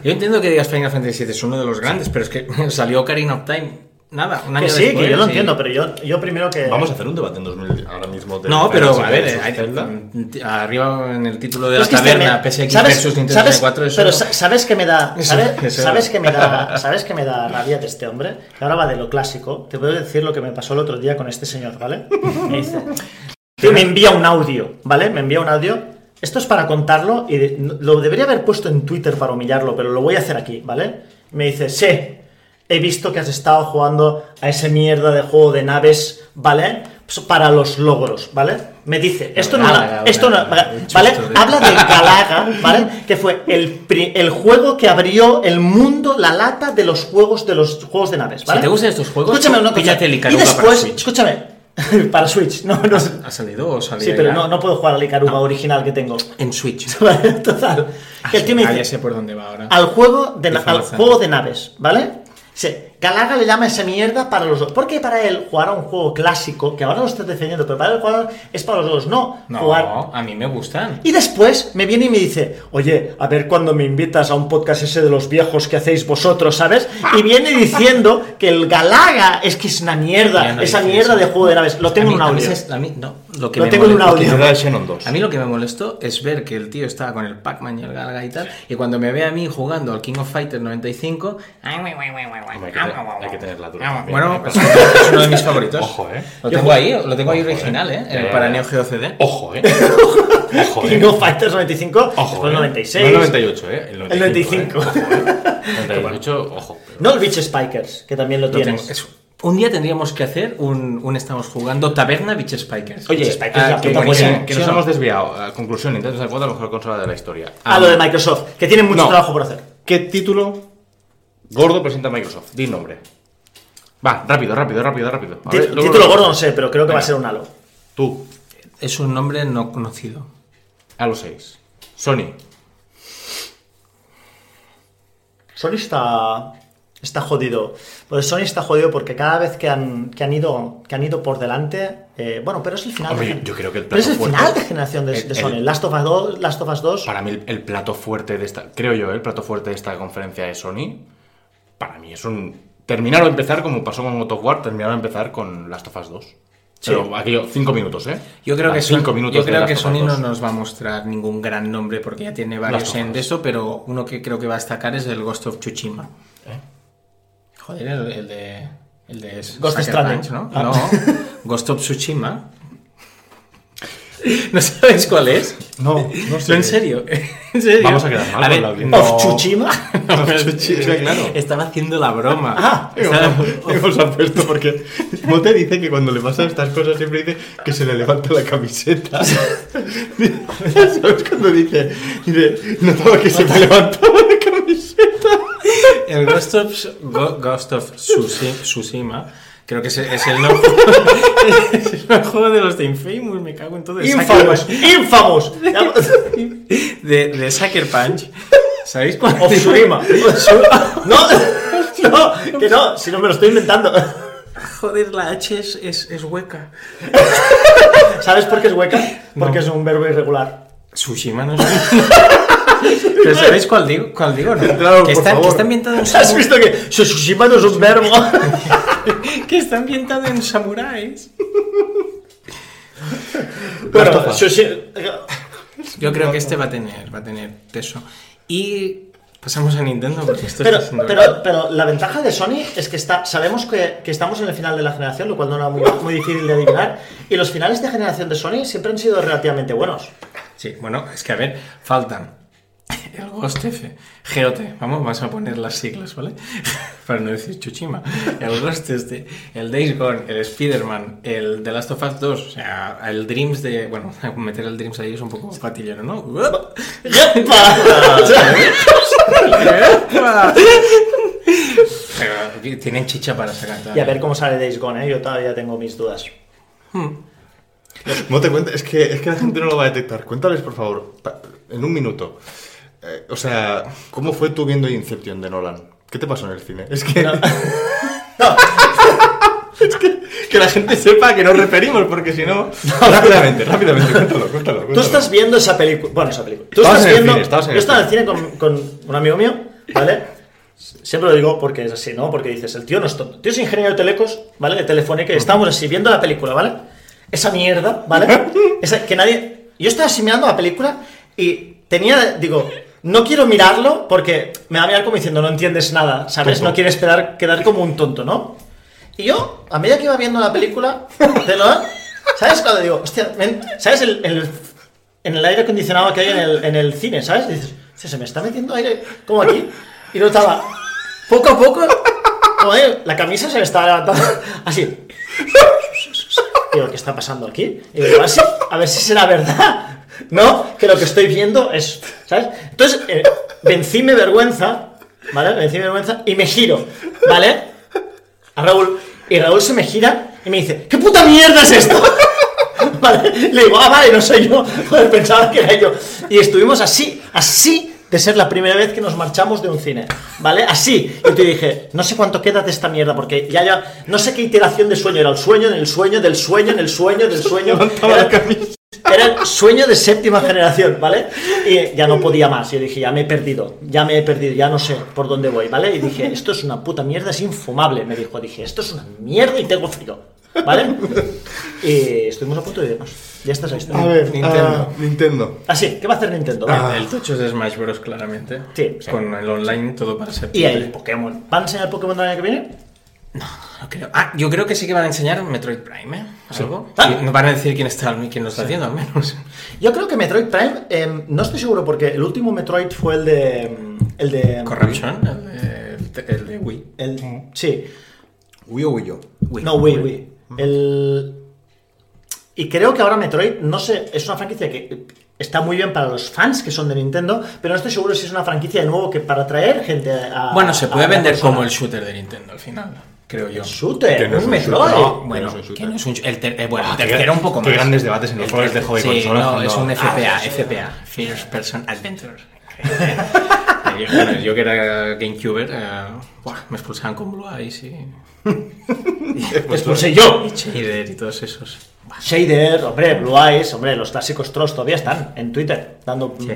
Yo entiendo que digas Final Fantasy VII es uno de los grandes, pero es que salió Ocarina of Time. Nada, un año Que sí, después. que yo lo entiendo, pero yo, yo primero que. Vamos a hacer un debate en 2000 ahora mismo. de No, pero a ver, versus hay- arriba en el título de Pero la este taberna, me- PSX ¿sabes- versus Nintendo sabes- 64, eso Pero no- sa- ¿sabes que me da. ¿Sabes, eso- sabes que me da, ¿Sabes que me da rabia de este hombre? Que ahora va de lo clásico. Te puedo decir lo que me pasó el otro día con este señor, ¿vale? Me dice. que me envía un audio, ¿vale? Me envía un audio. Esto es para contarlo y de- lo debería haber puesto en Twitter para humillarlo, pero lo voy a hacer aquí, ¿vale? Me dice, sí, he visto que has estado jugando a ese mierda de juego de naves, ¿vale? Pues Para los logros, ¿vale? Me dice, esto no, esto no, ¿vale? Habla de Galaga, ¿vale? Que fue el, el juego que abrió el mundo, la lata de los juegos de los juegos de naves, ¿vale? te gustan estos juegos, escúchame una cosa. Y después, escúchame, para Switch, no, no, ¿Ha salido o salía Sí, pero no, no puedo jugar al Icaruga original que tengo. En Switch. Total. Que el tío me Ah, dice, ya sé por dónde va ahora. al juego de, al juego de naves, ¿vale? Sí, Galaga le llama esa mierda para los dos. Porque para él jugar a un juego clásico, que ahora lo estás defendiendo, pero para él jugar es para los dos, no, No, jugar. a mí me gustan. Y después me viene y me dice, oye, a ver cuando me invitas a un podcast ese de los viejos que hacéis vosotros, ¿sabes? Y viene diciendo que el Galaga es que es una mierda, no esa mierda eso. de juego de naves. Lo tengo A en un a mí audio. se- a mí- no, lo que Lo me tengo en un audio. Quizá de Xenon 2. A mí lo que me molestó es ver que el tío estaba con el Pac-Man y el Galaga y tal, y cuando me ve a mí jugando al King of Fighters 95, ay, guay, hay que tener- la dura Ah, también, Bueno, ¿eh? es uno de mis favoritos. Ojo, ¿eh? Lo tengo ahí, lo tengo ahí Ojo, original, ¿eh? ¿eh? Para. Neo Geo CD. Ojo, ¿eh? Ojo, King ¿eh? of Fighters 95, Ojo, después ¿eh? 96. No el 98, ¿eh? El 95. El 95. ¿eh? 98, ojo. No el Beach Spikers, que también lo, Lo tienes. tengo. Es- un día tendríamos que hacer un, un estamos jugando Taberna Beach Spikers. Oye, Spikers ah, que, puta que- buena, que ¿sí nos hemos desviado. A conclusión, Nintendo 64 la mejor consola de la historia. Ah, lo de Microsoft, que tiene mucho No. trabajo por hacer. ¿Qué título gordo presenta Microsoft? Di nombre. Va, rápido, rápido, rápido, rápido. A luego- título gordo no sé, pero creo que va a ser un halo. Tú, Es un nombre no conocido. a los 6. Sony. Sony está, está jodido. Pues Sony está jodido porque cada vez que han, que han, ido, que han ido por delante. eh, bueno, pero es el final. Hombre, de, gen- yo creo que el pero es plato el fuerte- final de generación de, el- de Sony. el- Last, of Us 2, Last of Us 2. Para mí el, el plato fuerte de esta, creo yo, ¿eh? el plato fuerte de esta conferencia de Sony, para mí es un... Terminar o empezar como pasó con God of War, terminar o empezar con Last of Us 2. Pero aquello, cinco minutos, ¿eh? Yo creo que, cinco Son- minutos yo creo que Sony no 2. nos va a mostrar ningún gran nombre porque ya tiene varios en de eso, pero uno que creo que va a destacar es el Ghost of Tsushima. ¿Eh? Joder, el, el de. El de Ghost Stranding. ¿no? Ah. No, Ghost of Tsushima. ¿No sabéis cuál es? No, no sé. En serio. ¿En serio? Vamos a quedar mal con ver, la audiencia. Of Tsushima. no, pero- Tsushima, claro. Estaba haciendo la broma. Ah, Hemos puesto porque Mote dice que cuando le pasan estas cosas siempre dice que se le levanta la camiseta. ¿Sabes cuando dice? Dice, notaba que se me levantaba la camiseta. El Ghost of, Ghost of Tsushi- Tsushima, creo que es, es el nombre. es el juego de los de Infamous, me cago en todo. de Infamous. Infamous. De, de Sucker Punch. ¿Sabéis cuál Of Tsushima. No, no, que no, si no me lo estoy inventando. Joder, la H es, es, es hueca. ¿Sabes por qué es hueca? Porque No. es un verbo irregular. Tsushima no es. Pero ¿sabéis cuál digo? ¿Cuál digo? No. Claro, que, está, que está ambientado en ¿Has visto que Tsushima no es un verbo? que está ambientado en samuráis. Bueno, Yo creo que este va a tener, va a tener peso. Y pasamos a Nintendo porque esto Pero, está siendo pero, pero la ventaja de Sony es que está, sabemos que, que estamos en el final de la generación, lo cual no era muy, muy difícil de adivinar. Y los finales de generación de Sony siempre han sido relativamente buenos. Sí, bueno, es que a ver, faltan el Ghost F, GOT, vamos, vamos a poner las siglas, ¿vale? Para no decir Chuchima. El Ghost F, el Days Gone, el Spider-Man, el The Last of Us 2, o sea, el Dreams de. Bueno, meter el Dreams ahí es un poco fatillero, ¿no? Pero tienen chicha para sacar. Y a ver cómo sale Days Gone, ¿eh? Yo todavía tengo mis dudas. No te cuentes, es que, es que la gente no lo va a detectar. Cuéntales, por favor, en un minuto. Eh, o sea, ¿cómo fue tú viendo Inception de Nolan? ¿Qué te pasó en el cine? Es que. es que, que la gente sepa a qué nos referimos, porque si no. rápidamente, rápidamente, cuéntalo, cuéntalo. Tú estás viendo esa película. Bueno, esa película. Tú estás viendo. cine, en yo estaba en el cine con, con un amigo mío, ¿vale? Siempre lo digo porque es así, ¿no? Porque dices, el tío no es tonto. El tío es ingeniero de telecos, ¿vale? De telefónica y estábamos así viendo la película, ¿vale? Esa mierda, ¿vale? Esa, que nadie. Yo estaba así mirando la película y tenía. Digo, no quiero mirarlo porque me va a mirar como diciendo, no entiendes nada, ¿sabes? Tonto. No quieres quedar, quedar como un tonto, ¿no? Y yo, a medida que iba viendo la película, de lo, ¿sabes? Cuando digo, hostia, ¿sabes? El, el- en el aire acondicionado que hay en el, en el cine, ¿sabes? Y dices, "Hostia, se me está metiendo aire como aquí. Y no estaba, poco a poco, como, eh, la camisa se me estaba levantando, así. Digo, ¿qué está pasando aquí? Y digo, a ver si, a ver si será verdad, ¿no? Que lo que estoy viendo es, ¿sabes? Entonces, eh, vencí mi vergüenza, ¿vale? Vencí mi vergüenza y me giro, ¿vale? A Raúl. Y Raúl se me gira y me dice, ¿qué puta mierda es esto? Vale, le digo, ah, vale, no soy yo. Joder, pensaba que era yo. Y estuvimos así, así de ser la primera vez que nos marchamos de un cine. ¿Vale? Así. Y te dije, no sé cuánto queda de esta mierda, porque ya, ya, no sé qué iteración de sueño era. El sueño, en el sueño, del sueño, en el sueño, del sueño. Era- la camisa. Era el sueño de séptima generación, ¿vale? Y ya no podía más. Yo dije, ya me he perdido, ya me he perdido, ya no sé por dónde voy, ¿vale? Y dije, esto es una puta mierda, es infumable. Me dijo, dije, esto es una mierda y tengo frío, ¿vale? Y estuvimos a punto de irnos. Ya está esa historia. A ver, Nintendo. ah, Nintendo. Ah, sí, ¿qué va a hacer Nintendo? Va. El tocho es de Smash Bros, claramente. Sí, sí. Con el online todo para Y septiembre. el Pokémon. ¿Van a enseñar Pokémon el año que viene? No creo. Ah, yo creo que sí que van a enseñar Metroid Prime, ¿eh? ¿Algo? Ah. Sí, nos van a decir quién está, quién lo está haciendo, al menos. Yo creo que Metroid Prime, em, no estoy seguro porque el último Metroid fue el de... em, El de... Corruption, el de, el de Wii. El, sí, Wii o Wii U. Wii. No, Wii, Wii. El... Y creo que ahora Metroid, no sé, es una franquicia que está muy bien para los fans que son de Nintendo, pero no estoy seguro si es una franquicia de nuevo que para atraer gente a. Bueno, se puede vender como el shooter de Nintendo al final, creo yo. Shooter, Que no es un shooter. No, que bueno, no es un shooter. que no es un el ter- eh, bueno, Ah, el qué tercero un poco qué más. grandes debates en los foros de juego y sí, consolas No, cuando- es un Ah, FPA, sí, sí. FPA, First Person Adventure. Eh, yo, bueno, yo que era GameCuber, eh, buah, me expulsaban con Blue Eyes y, Después soy yo. y Shader y todos esos. Shader, hombre, Blue Eyes, hombre, los clásicos trolls todavía están en Twitter dando Sí.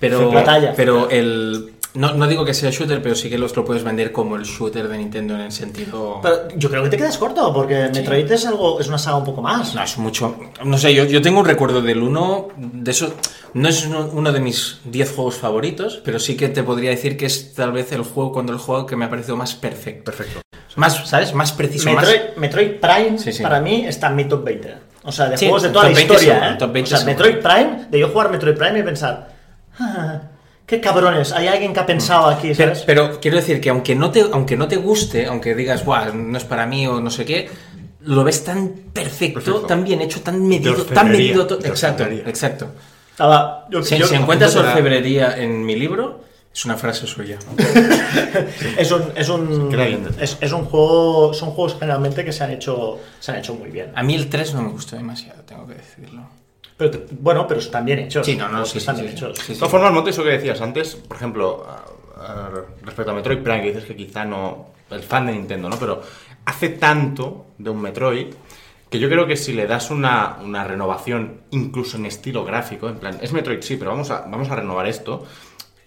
Pero, batalla. pero el. No, no digo que sea shooter, pero sí que los lo puedes vender como el shooter de Nintendo en el sentido. Pero yo creo que te quedas corto, porque Metroid es algo, es una saga un poco más. No, es mucho. No sé, yo, yo tengo un recuerdo del 1. De eso. No es uno, uno de mis 10 juegos favoritos, pero sí que te podría decir que es tal vez el juego cuando el juego que me ha parecido más perfecto. Perfecto. Más, ¿sabes? Más preciso. Metroid, más... Metroid Prime Sí, sí. para mí está en mi top 20. O sea, de Sí, juegos de top toda la 20 historia, seguro, ¿eh? top 20 o sea, seguro. Metroid Prime, de yo jugar Metroid Prime y pensar, "Ah, qué cabrones, hay alguien que ha pensado aquí, Pero, ¿sabes? pero quiero decir que aunque no te, aunque no te guste, aunque digas, Buah, no es para mí o no sé qué, lo ves tan perfecto, Perfecto. tan bien hecho, tan medido, tan medido. Exacto, exacto. Yo- Si, yo- si encuentras orfebrería en mi libro, es una frase suya. es un, es un, es un juego, son juegos generalmente que se han hecho, se han hecho muy bien. A mí el 3 no me gustó demasiado, tengo que decirlo. Pero te- bueno, pero están bien hechos. Sí, no, no, sí, están sí, bien sí, hechos. sí, De todas formas, Monte, eso que decías antes, por ejemplo, a- a- respecto a Metroid Prime, que dices que quizá no. El fan de Nintendo, ¿no? Pero hace tanto de un Metroid que yo creo que si le das una, una renovación, incluso en estilo gráfico, en plan, es Metroid sí, pero vamos a, vamos a renovar esto,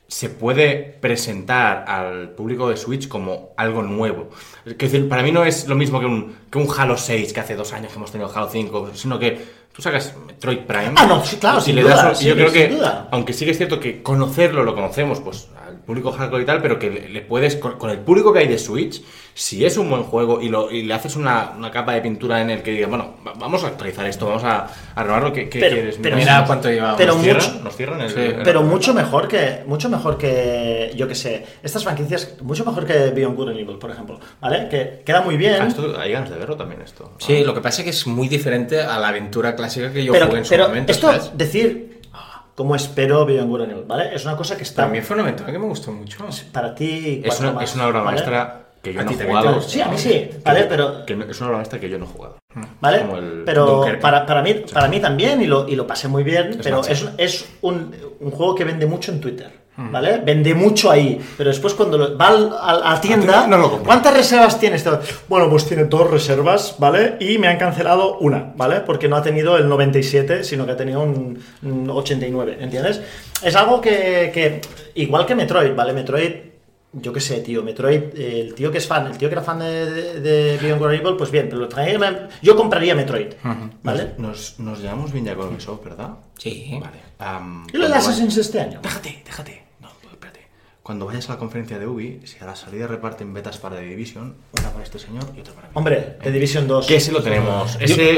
se puede presentar al público de Switch como algo nuevo. Es decir, para mí no es lo mismo que un, que un Halo 6, que hace dos años que hemos tenido Halo 5, sino que tú sacas Metroid Prime. Ah, no, sí, claro, y sin le duda, das sí, yo creo sin que, duda. aunque sí que es cierto que conocerlo lo conocemos, pues público hardcore y tal, pero que le, le puedes, con, con el público que hay de Switch, si es un buen juego y, lo, y le haces una, una capa de pintura en el que diga, bueno, va- vamos a actualizar esto, vamos a, a renovarlo, ¿qué, qué Pero- quieres? pero ¿Nos- Mira nos- cuánto llevamos. pero ¿Nos mucho- cierran? ¿Nos cierran el- Sí. el- Pero mucho mejor que, mucho mejor que, yo que sé, estas franquicias, mucho mejor que Beyond Good and Evil, por ejemplo, ¿vale? Que queda muy bien. Ah, esto, hay ganas de verlo también esto. Sí, lo que pasa es que es muy diferente a la aventura clásica que yo pero jugué en su pero momento. esto, ¿sabes? decir, como espero Beyond Good and Evil, ¿vale? Es una cosa que está También fue una aventura que me gustó mucho. para ti. Es una, más, es una obra ¿vale? maestra que yo no he jugado. Sí, a mí sí, ¿vale? Pero, Que es una obra maestra que yo no he jugado. ¿vale? Como el Pero para, para, mí, para mí también, y lo, y lo pasé muy bien, Es pero es, es un, un juego que vende mucho en Twitter. ¿Vale? Vende mucho ahí, pero después cuando lo- va al- a la tienda, no lo. ¿cuántas reservas tienes? Bueno, pues tiene dos reservas, ¿vale? Y me han cancelado una, ¿vale? Porque no ha tenido el 97, sino que ha tenido un, un 89, ¿entiendes? Es algo que, que, igual que Metroid, ¿vale? Metroid yo qué sé, tío, Metroid, eh, el tío que es fan, el tío que era fan de, de, de Beyond Good and Evil, pues bien, pero lo yo compraría Metroid, ¿vale? Nos, nos llevamos bien ya con ¿verdad? Sí. Vale. ¿Y lo de Assassin's este año? Déjate, déjate. Cuando vayas a la conferencia de Ubi, si a la salida reparten betas para The Division, una para este señor y otra para mí. Hombre, The Division 2. Que ese lo tenemos. Yo, Ese, eh,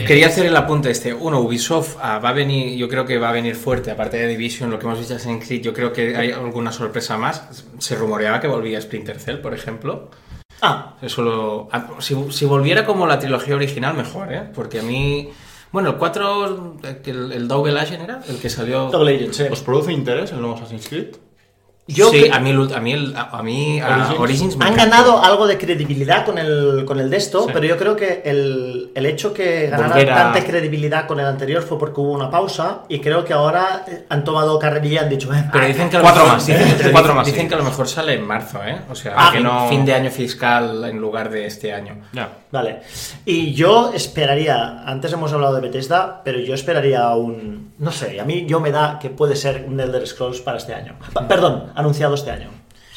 eh, quería hacer el apunte este. Uno, Ubisoft ah, va a venir, yo creo que va a venir fuerte, aparte de Division, lo que hemos visto en Assassin's Creed, yo creo que hay alguna sorpresa más. Se rumoreaba que volvía Splinter Cell, por ejemplo. Ah, Eso lo... ah, Si, si volviera como la trilogía original, mejor, ¿eh? Porque a mí... Bueno, el 4, el, el Double Agent era, el que salió... Double Agent, sí. ¿Os produce interés el nuevo Assassin's Creed? Yo sí, a mí, el- a mí, el- a mí a Origins. Origins me Han encantó. ganado algo de credibilidad con el, con el de esto, Sí. pero yo creo que el, el hecho que ganaran tanta credibilidad con el anterior fue porque hubo una pausa y creo que ahora eh, han tomado carrerilla y han dicho, eh, Pero dicen que a lo Cuatro mejor, más, dicen, ¿eh? Cuatro más, dicen sí. que a lo mejor sale en marzo, ¿eh? O sea, Ah, que no... no- fin de año fiscal en lugar de este año. Ya. Vale. Y yo esperaría, antes hemos hablado de Bethesda, pero yo esperaría un, no sé, a mí yo me da que puede ser un Elder Scrolls para este año. Pa- perdón, anunciado este año.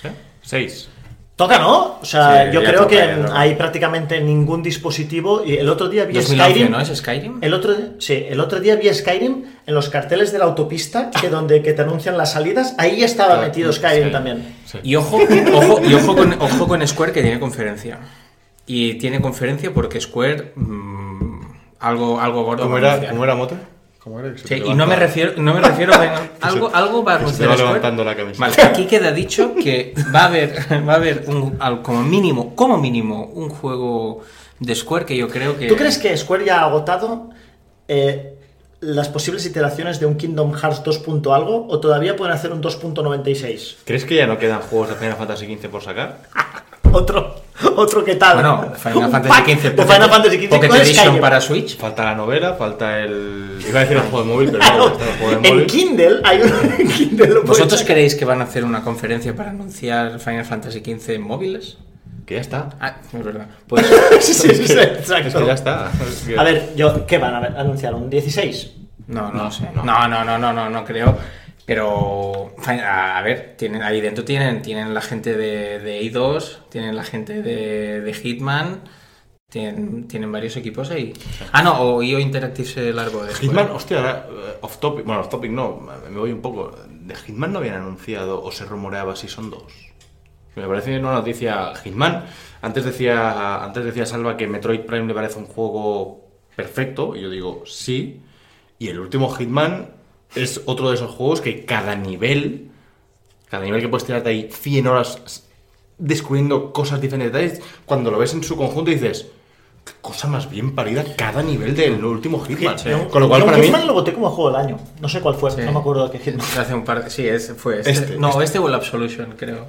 ¿Sí? Seis. Toca, ¿no? O sea, Sí, yo creo toca, que ya hay prácticamente ningún dispositivo y el otro día vi 2011, Skyrim. ¿no? ¿Es Skyrim? El otro, sí, el otro día vi Skyrim en los carteles de la autopista que donde que te anuncian las salidas, ahí estaba Ah, metido Skyrim sí. también. Sí. Y ojo, ojo, y ojo con, ojo con Square que tiene conferencia. Y tiene conferencia porque Square mm, algo, algo gordo ¿Cómo era. ¿Cómo era? ¿Cómo era? Sí, y no me refiero, no me refiero venga, algo, algo va a que se te anunciar levantando la camiseta. Vale, aquí queda dicho que va a haber, va a haber un, como mínimo, como mínimo, un juego de Square que yo creo que. ¿Tú crees que Square ya ha agotado eh, las posibles iteraciones de un Kingdom Hearts 2. punto algo o todavía pueden hacer un 2.96? ¿Crees que ya no quedan juegos de Final Fantasy XV por sacar? Otro, otro que tal. Bueno, Final Fantasy XV de Final Fantasy XV Pocket Edition para Switch. Falta la novela, falta el... Iba a decir el juego de móvil, pero no, está el juego de En móvil. Kindle hay uno en Kindle. lo ¿Vosotros sacar. creéis que van a hacer una conferencia para anunciar Final Fantasy XV en móviles? Que ya está. Ah, es verdad. Pues sí, sí, sí, sí, exacto. Es que ya está. Es que- A ver, yo, ¿qué van a ver- anunciar? ¿Un 16? no, no, No, sé. no. No, no, no, no, no, no creo. Pero, a ver, tienen, ahí dentro tienen, tienen la gente de, de eidos, tienen la gente de, de Hitman, tienen, tienen varios equipos ahí. Ah, no, o IO Interactive se largo de Hitman, hostia, ahora, eh, off topic, bueno, off topic no, me voy un poco. ¿De Hitman no habían anunciado o se rumoreaba si son dos? Me parece una noticia. Hitman, antes decía, antes decía Salva que Metroid Prime le parece un juego perfecto, y yo digo sí. Y el último Hitman es otro de esos juegos que cada nivel, cada nivel que puedes tirarte ahí 100 horas descubriendo cosas diferentes, cuando lo ves en su conjunto dices, qué cosa más bien parida cada nivel del último Hitman. Yo- Con lo cual, yo para mí, Hitman lo voté como juego del año. No sé cuál fue, Sí. no me acuerdo de qué Hitman. Hace un par de- Sí, es, fue este. Este, no, este. este. o el Absolution, creo.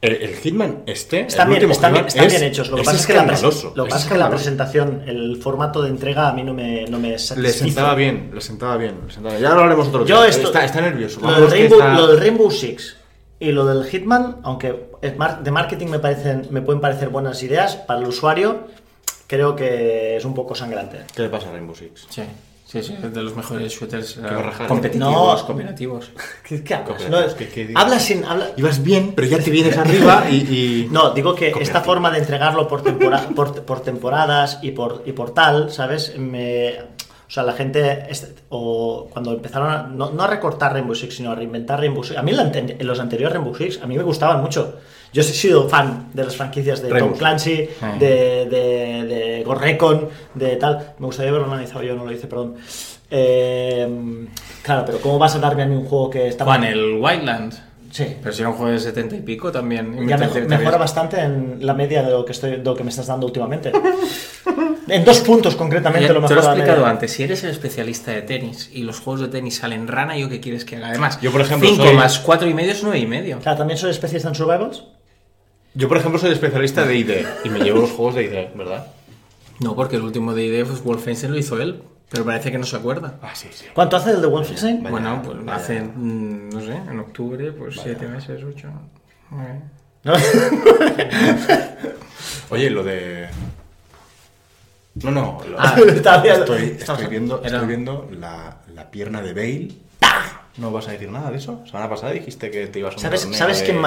El, el Hitman este, Están el bien, último están bien, Hitman, están es- bien hechos. Lo que pasa es que, la, pres- escandaloso, lo que es pasa es que la presentación, el formato de entrega a mí no me, no me Le sentaba bien, le sentaba bien. le sentaba bien. Ya lo haremos otro día. Yo esto, está, está nervioso. Lo del, Rainbow, está- lo del Rainbow Six y lo del Hitman, aunque de marketing me, parecen, me pueden parecer buenas ideas, para el usuario creo que es un poco sangrante. ¿Qué le pasa a Rainbow Six? Sí, sí, sí, es de los mejores shooters ¿eh? competitivos, No. cooperativos. ¿Qué, qué hablas? Cooperativos, No, ¿qué- qué digo? habla sin... Habla, Ibas bien, pero ya te vienes arriba y... y- No, digo que esta forma de entregarlo por, tempora- por, por temporadas y por, y por tal, ¿sabes? Me, O sea, la gente, o cuando empezaron a, no, no a recortar Rainbow Six, sino a reinventar Rainbow Six. A mí en, los anteriores Rainbow Six, a mí me gustaban mucho. Yo he sido fan de las franquicias de Rainbow Tom Clancy, de, de, de Ghost Recon, de tal. Me gustaría haberlo analizado yo, no lo hice, perdón. Eh, claro, pero ¿cómo vas a darme a mí un juego que está... Juan, el Wildlands. Sí. Pero si era un juego de 70 y pico también. Ya mejora te- bastante en la media de lo que estoy de lo que me estás dando últimamente. en dos puntos concretamente Ya lo te lo he explicado media. antes, si eres el especialista de tenis y los juegos de tenis salen rana, ¿yo qué quieres que haga? Además, Yo, por ejemplo, 5 soy- más 4 y medio es 9 y medio. Claro, también soy especialista en survivals. Yo, por ejemplo, soy especialista de ID y me llevo los juegos de ID, ¿verdad? No, porque el último de ID, pues Wolfenstein lo hizo él, pero parece que no se acuerda. Ah, sí, sí. ¿Cuánto hace el de Wolfenstein? Vaya, bueno, pues vaya. hace, mm, no sé, en octubre, pues 7 meses, 8. ¿No? Oye, lo de. No, no. lo- Ah, Está bien. estoy, viendo, estoy viendo la, la pierna de Bale. No vas a decir nada de eso. Semana pasada dijiste que te ibas a un ¿Sabes- torneo. sabes de, quién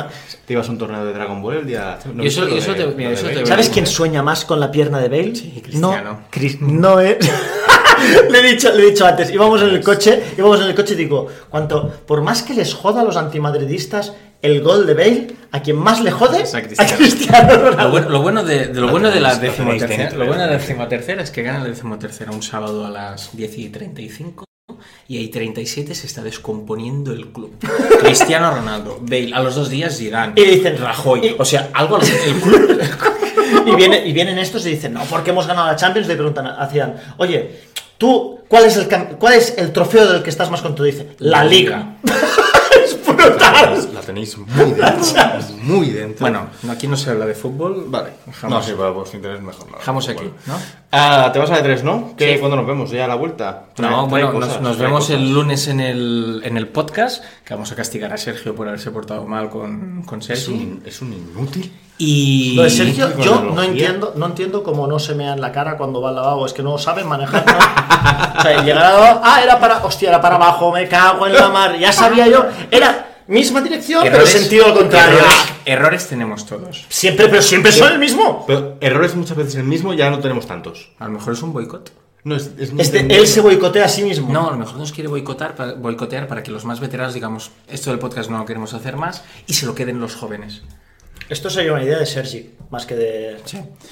te ibas a un torneo de Dragon Ball el día. ¿no Y eso- de- te- mira, eso te? ¿Sabes quién sueña más con la pierna de Bale? Sí, Cristiano. No, Cris- no es. Le, he dicho, le he dicho antes, íbamos en el coche, íbamos en el coche y digo, cuanto, por más que les joda a los antimadridistas el gol de Bale, a quien más le jode a a Cristiano. Cristiano Lo Ronaldo. bueno, lo bueno de, de lo bueno de la decimotercera, dentro, lo bueno de la ¿eh? decimotercera es que gana la decimotercera un sábado a las 10 y 35 y ahí 37 se está descomponiendo el club. Cristiano Ronaldo, Bale, a los dos días Zidane, Y dicen, Rajoy, y- o sea, algo al- el club Y, viene- y vienen estos y dicen, no, porque hemos ganado la Champions, le preguntan a Zidane, oye, tú, ¿cuál es el, cuál es el trofeo del que estás más contento? Dice, la Liga. es brutal. La tenéis muy dentro. muy dentro. Bueno, no, aquí no se habla de fútbol, vale. dejamos, No, sí, para vuestro interés mejor. no. dejamos aquí, Bueno. ¿no? Ah, te vas a E3, ¿no? ¿Qué, Sí. ¿Cuándo nos vemos? ¿Ya a la vuelta? Trae- No, trae bueno, cosas, nos, vemos cosas. el lunes en el, en el podcast, que vamos a castigar a Sergio por haberse portado mal con, con Es Sergi. un, es un inútil. Y... Lo de Sergio, yo no entiendo, no entiendo cómo no se mea en la cara cuando va al lavabo, es que no saben manejar. ¿no? o sea, llegar al lavabo, ah, era para, hostia, era para abajo, me cago en la mar, ya sabía yo, era misma dirección, pero sentido al contrario. Errores, errores tenemos todos. Siempre, pero siempre son el mismo. Pero errores muchas veces el mismo ya no tenemos tantos. A lo mejor es un boicot. No, es, es Este, él se boicotea a sí mismo. No, a lo mejor nos quiere boicotar para, boicotear para que los más veteranos digamos, esto del podcast no lo queremos hacer más y se lo queden los jóvenes. Esto sería una idea de Sergi, más que de.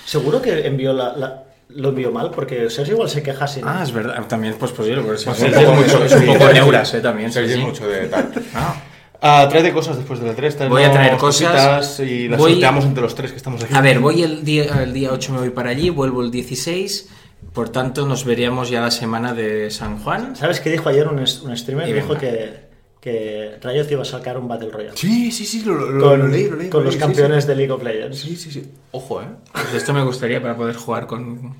Seguro que envió la, la- lo envió mal, porque Sergi igual se queja sin. Ah, es verdad. También pues posible, porque Pues es un es mucho- es un poco neuras, eh, también. Sergi sí, es sí. mucho de tal. Ah. Ah, tráete cosas después del 3. Voy a traer cosas. Y las Voy- sorteamos entre los tres que estamos aquí. A ver, voy el día, el día 8 me voy para allí, vuelvo el 16, por tanto nos veríamos ya la semana de San Juan. ¿Sabes qué dijo ayer un, es- un streamer? Y Dijo venga. que, que Riot iba a sacar un Battle Royale. Sí, sí, sí, lo, lo- con lo leí, lo leí. con lo los sí, campeones de League of Legends. Sí, sí, sí. Ojo, eh. Pues esto me gustaría para poder jugar con...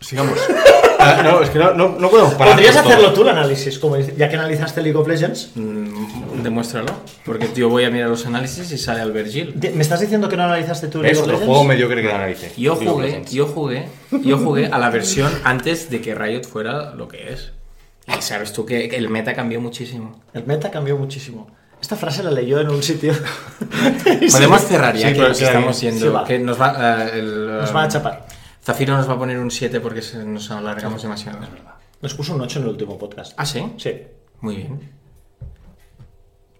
Sigamos. Ah, no, es que no, no, no podemos parar. Podrías todo. hacerlo tú el análisis, como ya que analizaste League of Legends. Mm, Demuéstralo, porque yo voy a mirar los análisis y sale Albert Gil. ¿Me estás diciendo que no analizaste tú League Es of Legends? juego mediocre que analice. Yo jugué, yo jugué, yo jugué a la versión antes de que Riot fuera lo que es. Y sabes tú que el meta cambió muchísimo. El meta cambió muchísimo. Esta frase la leyó en un sitio. Podemos cerrar ya Sí, que nos estamos bien. yendo. Sí, va. que nos va, eh, el, Nos van a chapar. Zafiro nos va a poner un 7 porque nos alargamos demasiado. Nos puso un 8 en el último podcast. ¿Ah, sí? Sí. Muy bien.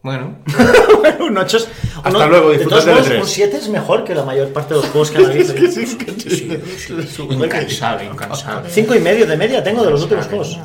Bueno, un 8 es. Hasta uno- luego, de disfrutad todos del modos, E3. Un 7 es mejor que la mayor parte de los juegos que analizo. incansable, incansable. 5 y medio de media tengo de los últimos juegos.